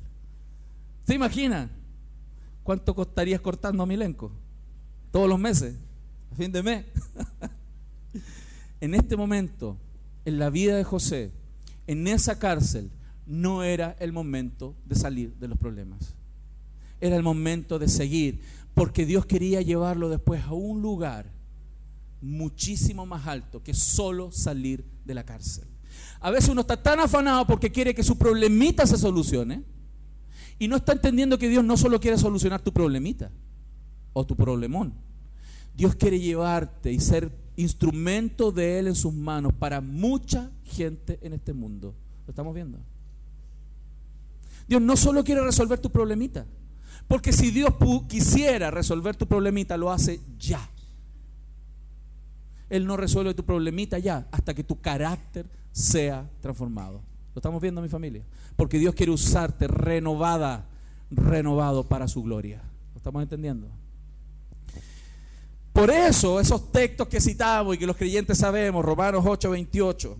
¿Se imagina cuánto costarías cortando a Milenko? Todos los meses, a fin de mes. en este momento, en la vida de José, en esa cárcel, no era el momento de salir de los problemas. Era el momento de seguir, porque Dios quería llevarlo después a un lugar muchísimo más alto que solo salir de la cárcel. A veces uno está tan afanado porque quiere que su problemita se solucione y no está entendiendo que Dios no solo quiere solucionar tu problemita o tu problemón. Dios quiere llevarte y ser instrumento de Él en sus manos para mucha gente en este mundo. ¿Lo estamos viendo? Dios no solo quiere resolver tu problemita, porque si Dios quisiera resolver tu problemita, lo hace ya. Él no resuelve tu problemita ya hasta que tu carácter sea transformado. ¿Lo estamos viendo, mi familia? Porque Dios quiere usarte renovada, renovado para su gloria. ¿Lo estamos entendiendo? Por eso esos textos que citamos y que los creyentes sabemos, Romanos 8, 28,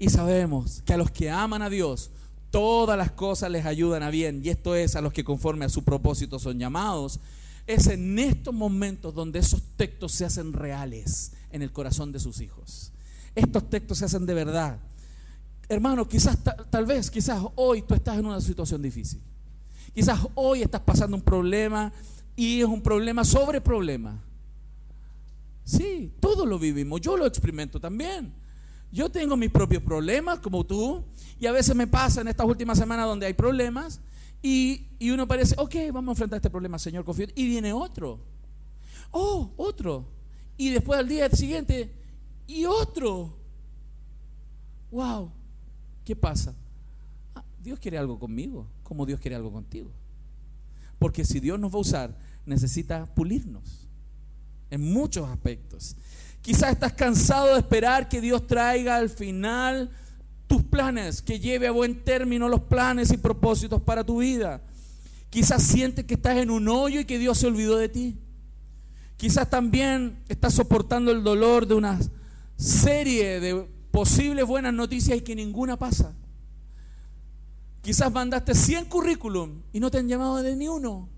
y sabemos que a los que aman a Dios, todas las cosas les ayudan a bien, y esto es a los que conforme a su propósito son llamados, es en estos momentos donde esos textos se hacen reales en el corazón de sus hijos. Estos textos se hacen de verdad. Hermano, quizás tal vez, quizás hoy tú estás en una situación difícil. Quizás hoy estás pasando un problema y es un problema sobre problema. Sí, todos lo vivimos, yo lo experimento también. Yo tengo mis propios problemas, como tú, y a veces me pasa en estas últimas semanas donde hay problemas, y, uno parece, ok, vamos a enfrentar este problema, Señor, confío. Y viene otro. Oh, otro. Y después al día siguiente, y otro. Wow, ¿qué pasa? Ah, Dios quiere algo conmigo, como Dios quiere algo contigo. Porque si Dios nos va a usar, necesita pulirnos en muchos aspectos. Quizás estás cansado de esperar que Dios traiga al final tus planes, que lleve a buen término los planes y propósitos para tu vida. Quizás sientes que estás en un hoyo y que Dios se olvidó de ti. Quizás también estás soportando el dolor de una serie de posibles buenas noticias y que ninguna pasa. Quizás mandaste 100 currículum y no te han llamado de ni uno.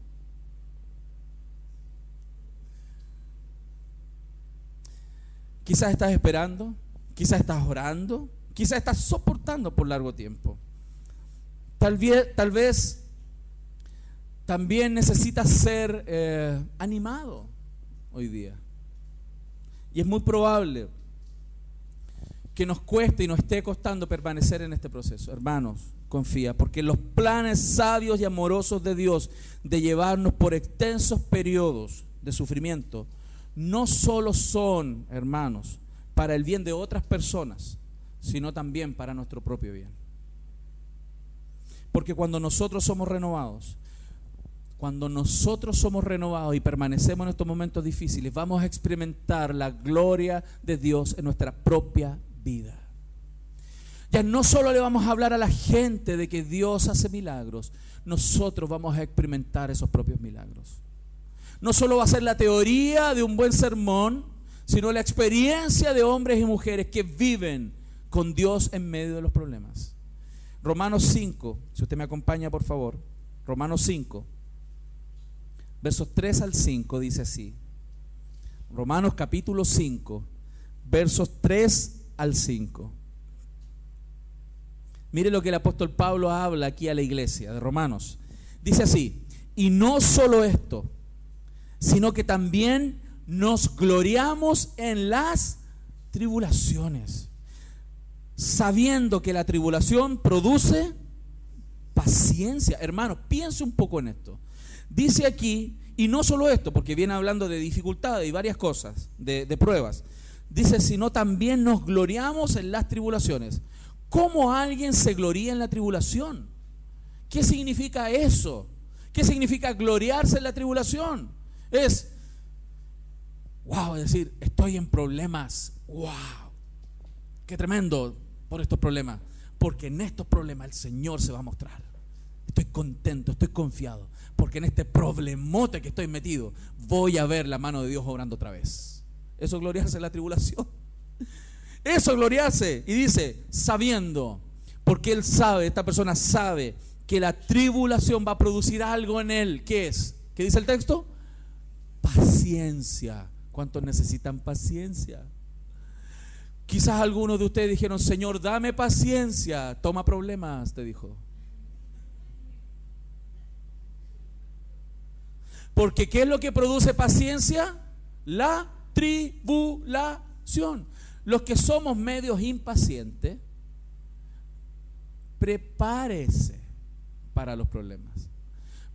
Quizás estás esperando, quizás estás orando, quizás estás soportando por largo tiempo. Tal vez, tal vez también necesitas ser eh, animado hoy día. Y es muy probable que nos cueste y nos esté costando permanecer en este proceso. Hermanos, confía, porque los planes sabios y amorosos de Dios de llevarnos por extensos periodos de sufrimiento no solo son, hermanos, para el bien de otras personas, sino también para nuestro propio bien. Porque cuando nosotros somos renovados, cuando nosotros somos renovados y permanecemos en estos momentos difíciles, vamos a experimentar la gloria de Dios en nuestra propia vida. Ya no solo le vamos a hablar a la gente de que Dios hace milagros, nosotros vamos a experimentar esos propios milagros no solo va a ser la teoría de un buen sermón, sino la experiencia de hombres y mujeres que viven con Dios en medio de los problemas. Romanos 5, si usted me acompaña por favor, Romanos 5, versos 3 al 5 dice así. Romanos capítulo 5, versos 3 al 5. Mire lo que el apóstol Pablo habla aquí a la iglesia de Romanos. Dice así, y no solo esto, sino que también nos gloriamos en las tribulaciones, sabiendo que la tribulación produce paciencia. Hermano, piense un poco en esto. Dice aquí, y no solo esto, porque viene hablando de dificultades y varias cosas, de, de pruebas. Dice, sino también nos gloriamos en las tribulaciones. ¿Cómo alguien se gloría en la tribulación? ¿Qué significa eso? ¿Qué significa gloriarse en la tribulación? Es, wow, es decir, estoy en problemas. Wow, qué tremendo por estos problemas. Porque en estos problemas el Señor se va a mostrar. Estoy contento, estoy confiado. Porque en este problemote que estoy metido, voy a ver la mano de Dios obrando otra vez. Eso es gloriarse en la tribulación. Eso es gloriarse. Y dice, sabiendo, porque Él sabe, esta persona sabe que la tribulación va a producir algo en Él. ¿Qué es? ¿Qué dice el texto? Paciencia. ¿Cuántos necesitan paciencia? Quizás algunos de ustedes dijeron, Señor, dame paciencia. Toma problemas, te dijo. Porque ¿qué es lo que produce paciencia? La tribulación. Los que somos medios impacientes, prepárese para los problemas.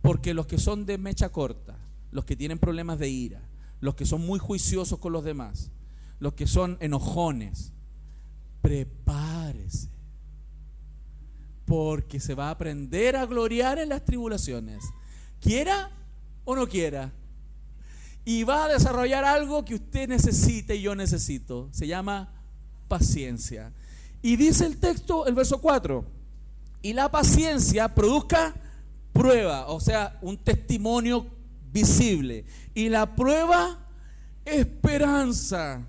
Porque los que son de mecha corta, los que tienen problemas de ira, los que son muy juiciosos con los demás, los que son enojones, prepárese. Porque se va a aprender a gloriar en las tribulaciones. Quiera o no quiera. Y va a desarrollar algo que usted necesita y yo necesito. Se llama paciencia. Y dice el texto, el verso 4, y la paciencia produzca prueba, o sea, un testimonio visible. Y la prueba, esperanza.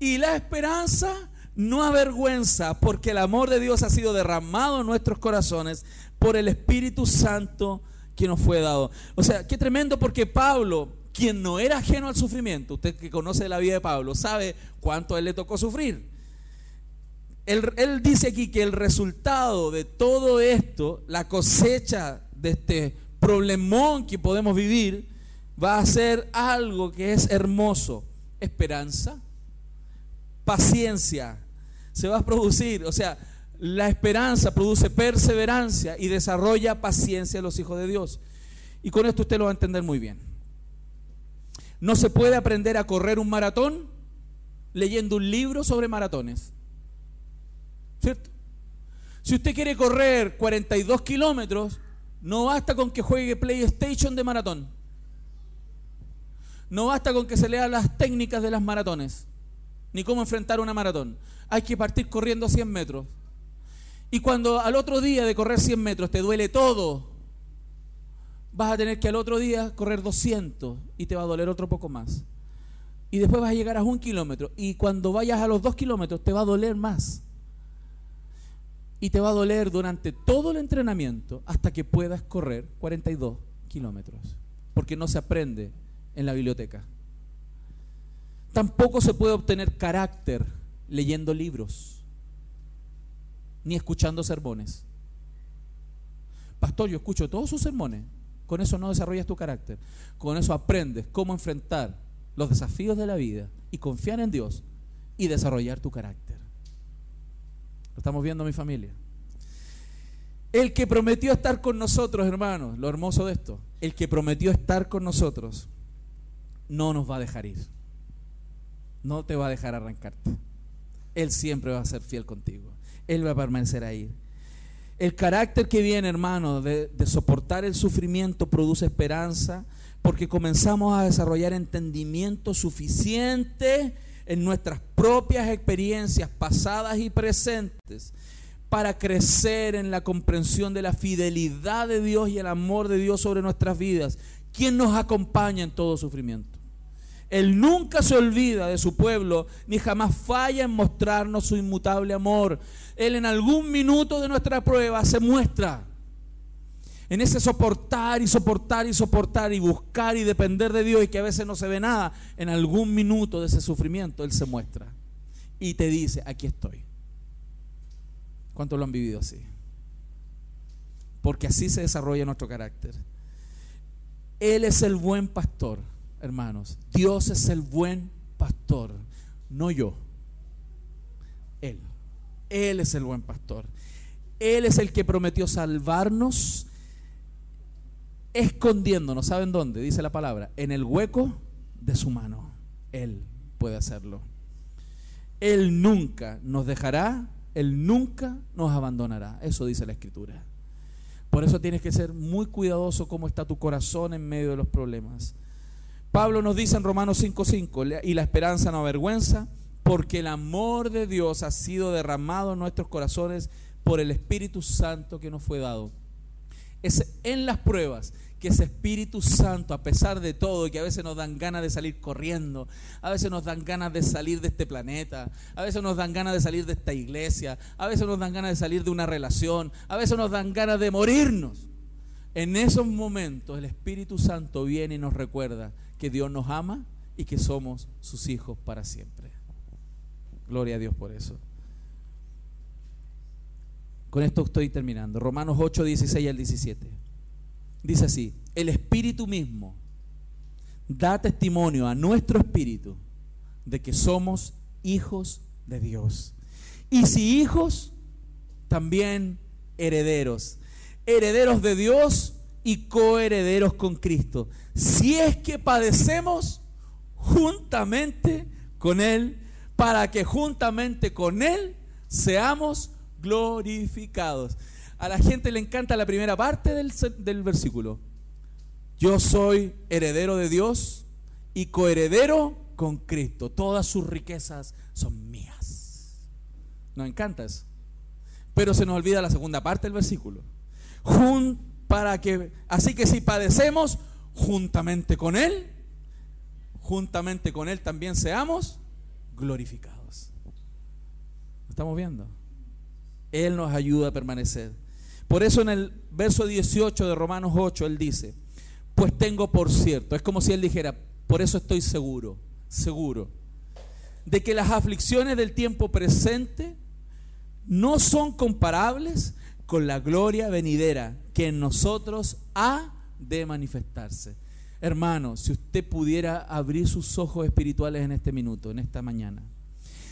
Y la esperanza no avergüenza, porque el amor de Dios ha sido derramado en nuestros corazones por el Espíritu Santo que nos fue dado. O sea, qué tremendo porque Pablo, quien no era ajeno al sufrimiento, usted que conoce la vida de Pablo, sabe cuánto a él le tocó sufrir. Él, él dice aquí que el resultado de todo esto, la cosecha de este problemón que podemos vivir, va a ser algo que es hermoso. Esperanza, paciencia, se va a producir. O sea, la esperanza produce perseverancia y desarrolla paciencia en los hijos de Dios. Y con esto usted lo va a entender muy bien. No se puede aprender a correr un maratón leyendo un libro sobre maratones. ¿Cierto? Si usted quiere correr 42 kilómetros, no basta con que juegue PlayStation de maratón. No basta con que se lea las técnicas de las maratones, ni cómo enfrentar una maratón. Hay que partir corriendo 100 metros. Y cuando al otro día de correr 100 metros te duele todo, vas a tener que al otro día correr 200 y te va a doler otro poco más. Y después vas a llegar a un kilómetro. Y cuando vayas a los dos kilómetros te va a doler más. Y te va a doler durante todo el entrenamiento hasta que puedas correr 42 kilómetros. Porque no se aprende en la biblioteca. Tampoco se puede obtener carácter leyendo libros ni escuchando sermones. Pastor, yo escucho todos sus sermones. Con eso no desarrollas tu carácter. Con eso aprendes cómo enfrentar los desafíos de la vida y confiar en Dios y desarrollar tu carácter. Lo estamos viendo mi familia. El que prometió estar con nosotros, hermanos, lo hermoso de esto, el que prometió estar con nosotros, no nos va a dejar ir. No te va a dejar arrancarte. Él siempre va a ser fiel contigo. Él va a permanecer ahí. El carácter que viene, hermano, de, soportar el sufrimiento produce esperanza porque comenzamos a desarrollar entendimiento suficiente en nuestras propias experiencias pasadas y presentes para crecer en la comprensión de la fidelidad de Dios y el amor de Dios sobre nuestras vidas. ¿Quién nos acompaña en todo sufrimiento? Él nunca se olvida de su pueblo, ni jamás falla en mostrarnos su inmutable amor. Él en algún minuto de nuestra prueba se muestra. En ese soportar y soportar y soportar y buscar y depender de Dios y que a veces no se ve nada, en algún minuto de ese sufrimiento Él se muestra y te dice, aquí estoy. ¿Cuántos lo han vivido así? Porque así se desarrolla nuestro carácter. Él es el buen pastor hermanos. Dios es el buen pastor, no yo. Él. Él es el buen pastor. Él es el que prometió salvarnos escondiéndonos. ¿Saben dónde? Dice la palabra. En el hueco de su mano. Él puede hacerlo. Él nunca nos dejará. Él nunca nos abandonará. Eso dice la escritura. Por eso tienes que ser muy cuidadoso cómo está tu corazón en medio de los problemas. Pablo nos dice en Romanos 5:5, y la esperanza no avergüenza, porque el amor de Dios ha sido derramado en nuestros corazones por el Espíritu Santo que nos fue dado. Es en las pruebas que ese Espíritu Santo, a pesar de todo, y que a veces nos dan ganas de salir corriendo, a veces nos dan ganas de salir de este planeta, a veces nos dan ganas de salir de esta iglesia, a veces nos dan ganas de salir de una relación, a veces nos dan ganas de morirnos. En esos momentos el Espíritu Santo viene y nos recuerda que Dios nos ama y que somos sus hijos para siempre. Gloria a Dios por eso. Con esto estoy terminando. Romanos 8, 16 al 17. Dice así, el Espíritu mismo da testimonio a nuestro espíritu de que somos hijos de Dios. Y si hijos, también herederos. Herederos de Dios y coherederos con Cristo si es que padecemos juntamente con Él, para que juntamente con Él seamos glorificados. A la gente le encanta la primera parte del, del versículo. Yo soy heredero de Dios y coheredero con Cristo. Todas sus riquezas son mías. Nos encanta eso. Pero se nos olvida la segunda parte del versículo. Para que, así que si padecemos juntamente con Él, juntamente con Él también seamos glorificados. ¿Estamos viendo? Él nos ayuda a permanecer. Por eso en el verso 18 de Romanos 8 Él dice, pues tengo por cierto, es como si Él dijera, por eso estoy seguro, seguro, de que las aflicciones del tiempo presente no son comparables con la gloria venidera que en nosotros ha de manifestarse. Hermano, si usted pudiera abrir sus ojos espirituales en este minuto, en esta mañana,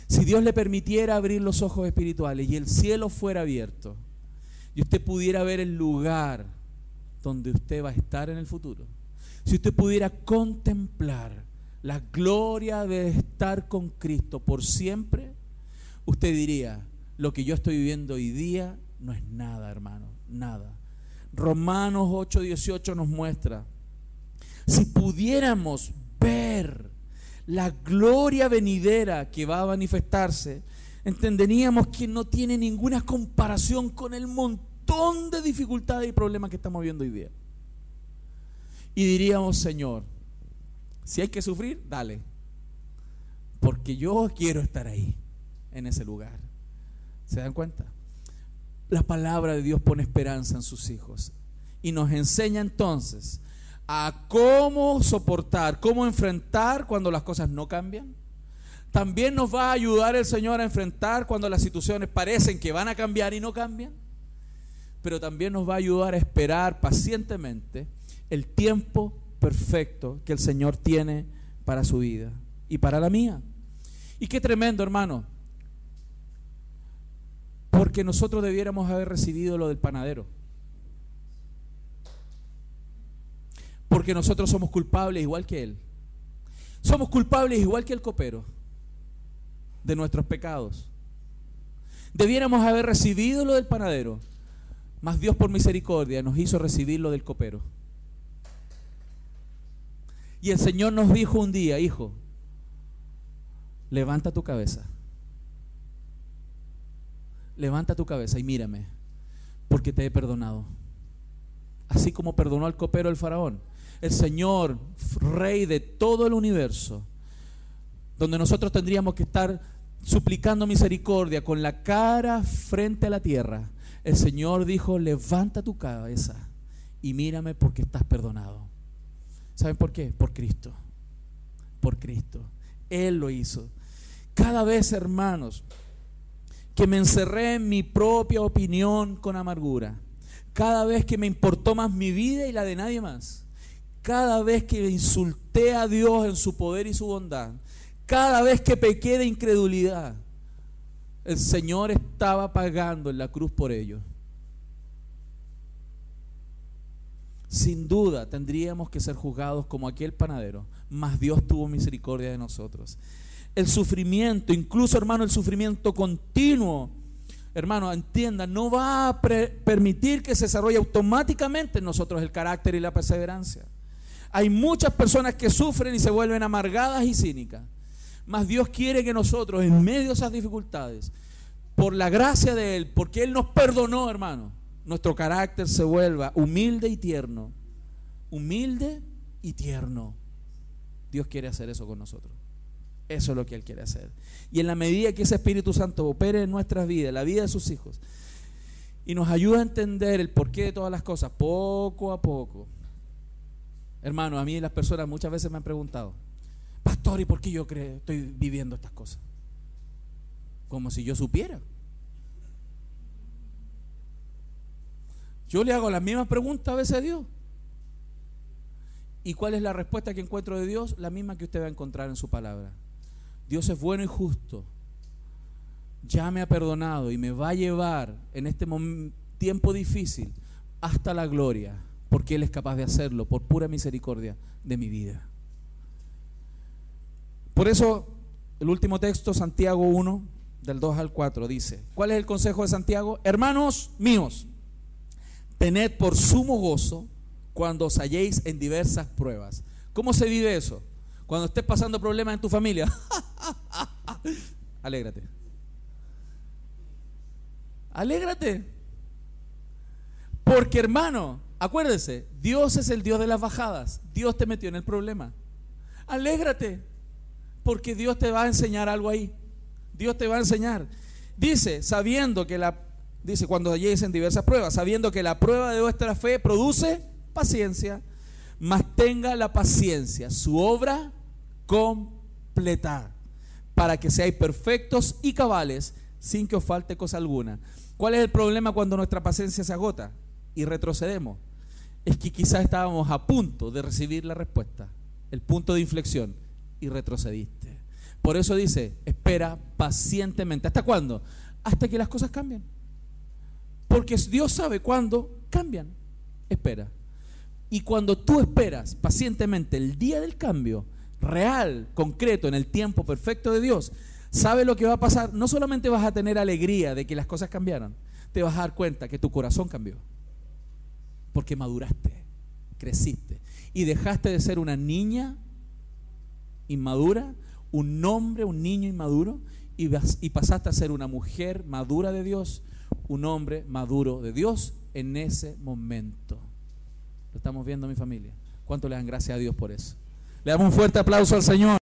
si Dios le permitiera abrir los ojos espirituales y el cielo fuera abierto, y usted pudiera ver el lugar donde usted va a estar en el futuro, si usted pudiera contemplar la gloria de estar con Cristo por siempre, usted diría, lo que yo estoy viviendo hoy día no es nada, hermano, nada. Romanos 8:18 nos muestra, si pudiéramos ver la gloria venidera que va a manifestarse, entenderíamos que no tiene ninguna comparación con el montón de dificultades y problemas que estamos viendo hoy día. Y diríamos, Señor, si hay que sufrir, dale, porque yo quiero estar ahí, en ese lugar. ¿Se dan cuenta? La palabra de Dios pone esperanza en sus hijos y nos enseña entonces a cómo soportar, cómo enfrentar cuando las cosas no cambian. También nos va a ayudar el Señor a enfrentar cuando las situaciones parecen que van a cambiar y no cambian. Pero también nos va a ayudar a esperar pacientemente el tiempo perfecto que el Señor tiene para su vida y para la mía. Y qué tremendo, hermano porque nosotros debiéramos haber recibido lo del panadero. Porque nosotros somos culpables igual que él. Somos culpables igual que el copero de nuestros pecados. Debiéramos haber recibido lo del panadero, mas Dios por misericordia nos hizo recibir lo del copero. Y el Señor nos dijo un día, hijo, levanta tu cabeza levanta tu cabeza y mírame, porque te he perdonado. Así como perdonó al copero el faraón. El Señor, rey de todo el universo, donde nosotros tendríamos que estar suplicando misericordia con la cara frente a la tierra. El Señor dijo, levanta tu cabeza y mírame porque estás perdonado. ¿Saben por qué? Por Cristo. Por Cristo. Él lo hizo. Cada vez, hermanos, que me encerré en mi propia opinión con amargura. Cada vez que me importó más mi vida y la de nadie más. Cada vez que insulté a Dios en su poder y su bondad. Cada vez que pequé de incredulidad. El Señor estaba pagando en la cruz por ello. Sin duda tendríamos que ser juzgados como aquel panadero, mas Dios tuvo misericordia de nosotros el sufrimiento, incluso hermano, el sufrimiento continuo, hermano, entienda, no va a permitir que se desarrolle automáticamente en nosotros el carácter y la perseverancia. Hay muchas personas que sufren y se vuelven amargadas y cínicas. Mas Dios quiere que nosotros, en medio de esas dificultades, por la gracia de Él, porque Él nos perdonó, hermano, nuestro carácter se vuelva humilde y tierno. Humilde y tierno. Dios quiere hacer eso con nosotros. Eso es lo que Él quiere hacer. Y en la medida que ese Espíritu Santo opere en nuestras vidas, la vida de sus hijos, y nos ayuda a entender el porqué de todas las cosas, poco a poco. Hermano, a mí las personas muchas veces me han preguntado, Pastor, ¿y por qué yo creo, estoy viviendo estas cosas? Como si yo supiera. Yo le hago las mismas preguntas a veces a Dios. ¿Y cuál es la respuesta que encuentro de Dios? La misma que usted va a encontrar en su palabra. Dios es bueno y justo. Ya me ha perdonado y me va a llevar en este tiempo difícil hasta la gloria, porque Él es capaz de hacerlo por pura misericordia de mi vida. Por eso el último texto, Santiago 1, del 2 al 4, dice, ¿cuál es el consejo de Santiago? Hermanos míos, tened por sumo gozo cuando os halléis en diversas pruebas. ¿Cómo se vive eso? Cuando estés pasando problemas en tu familia, alégrate. Alégrate. Porque hermano, acuérdese, Dios es el Dios de las bajadas. Dios te metió en el problema. Alégrate. Porque Dios te va a enseñar algo ahí. Dios te va a enseñar. Dice, sabiendo que la, dice, cuando halléis en diversas pruebas, sabiendo que la prueba de vuestra fe produce paciencia, mas tenga la paciencia, su obra completa, para que seáis perfectos y cabales, sin que os falte cosa alguna. ¿Cuál es el problema cuando nuestra paciencia se agota y retrocedemos? Es que quizás estábamos a punto de recibir la respuesta, el punto de inflexión, y retrocediste. Por eso dice, espera pacientemente. ¿Hasta cuándo? Hasta que las cosas cambien. Porque Dios sabe cuándo cambian. Espera. Y cuando tú esperas pacientemente el día del cambio, real, concreto, en el tiempo perfecto de Dios, ¿sabe lo que va a pasar? No solamente vas a tener alegría de que las cosas cambiaron, te vas a dar cuenta que tu corazón cambió. Porque maduraste, creciste y dejaste de ser una niña inmadura, un hombre, un niño inmaduro y, y pasaste a ser una mujer madura de Dios, un hombre maduro de Dios en ese momento. Lo estamos viendo mi familia. ¿Cuánto le dan gracias a Dios por eso? Le damos un fuerte aplauso al Señor.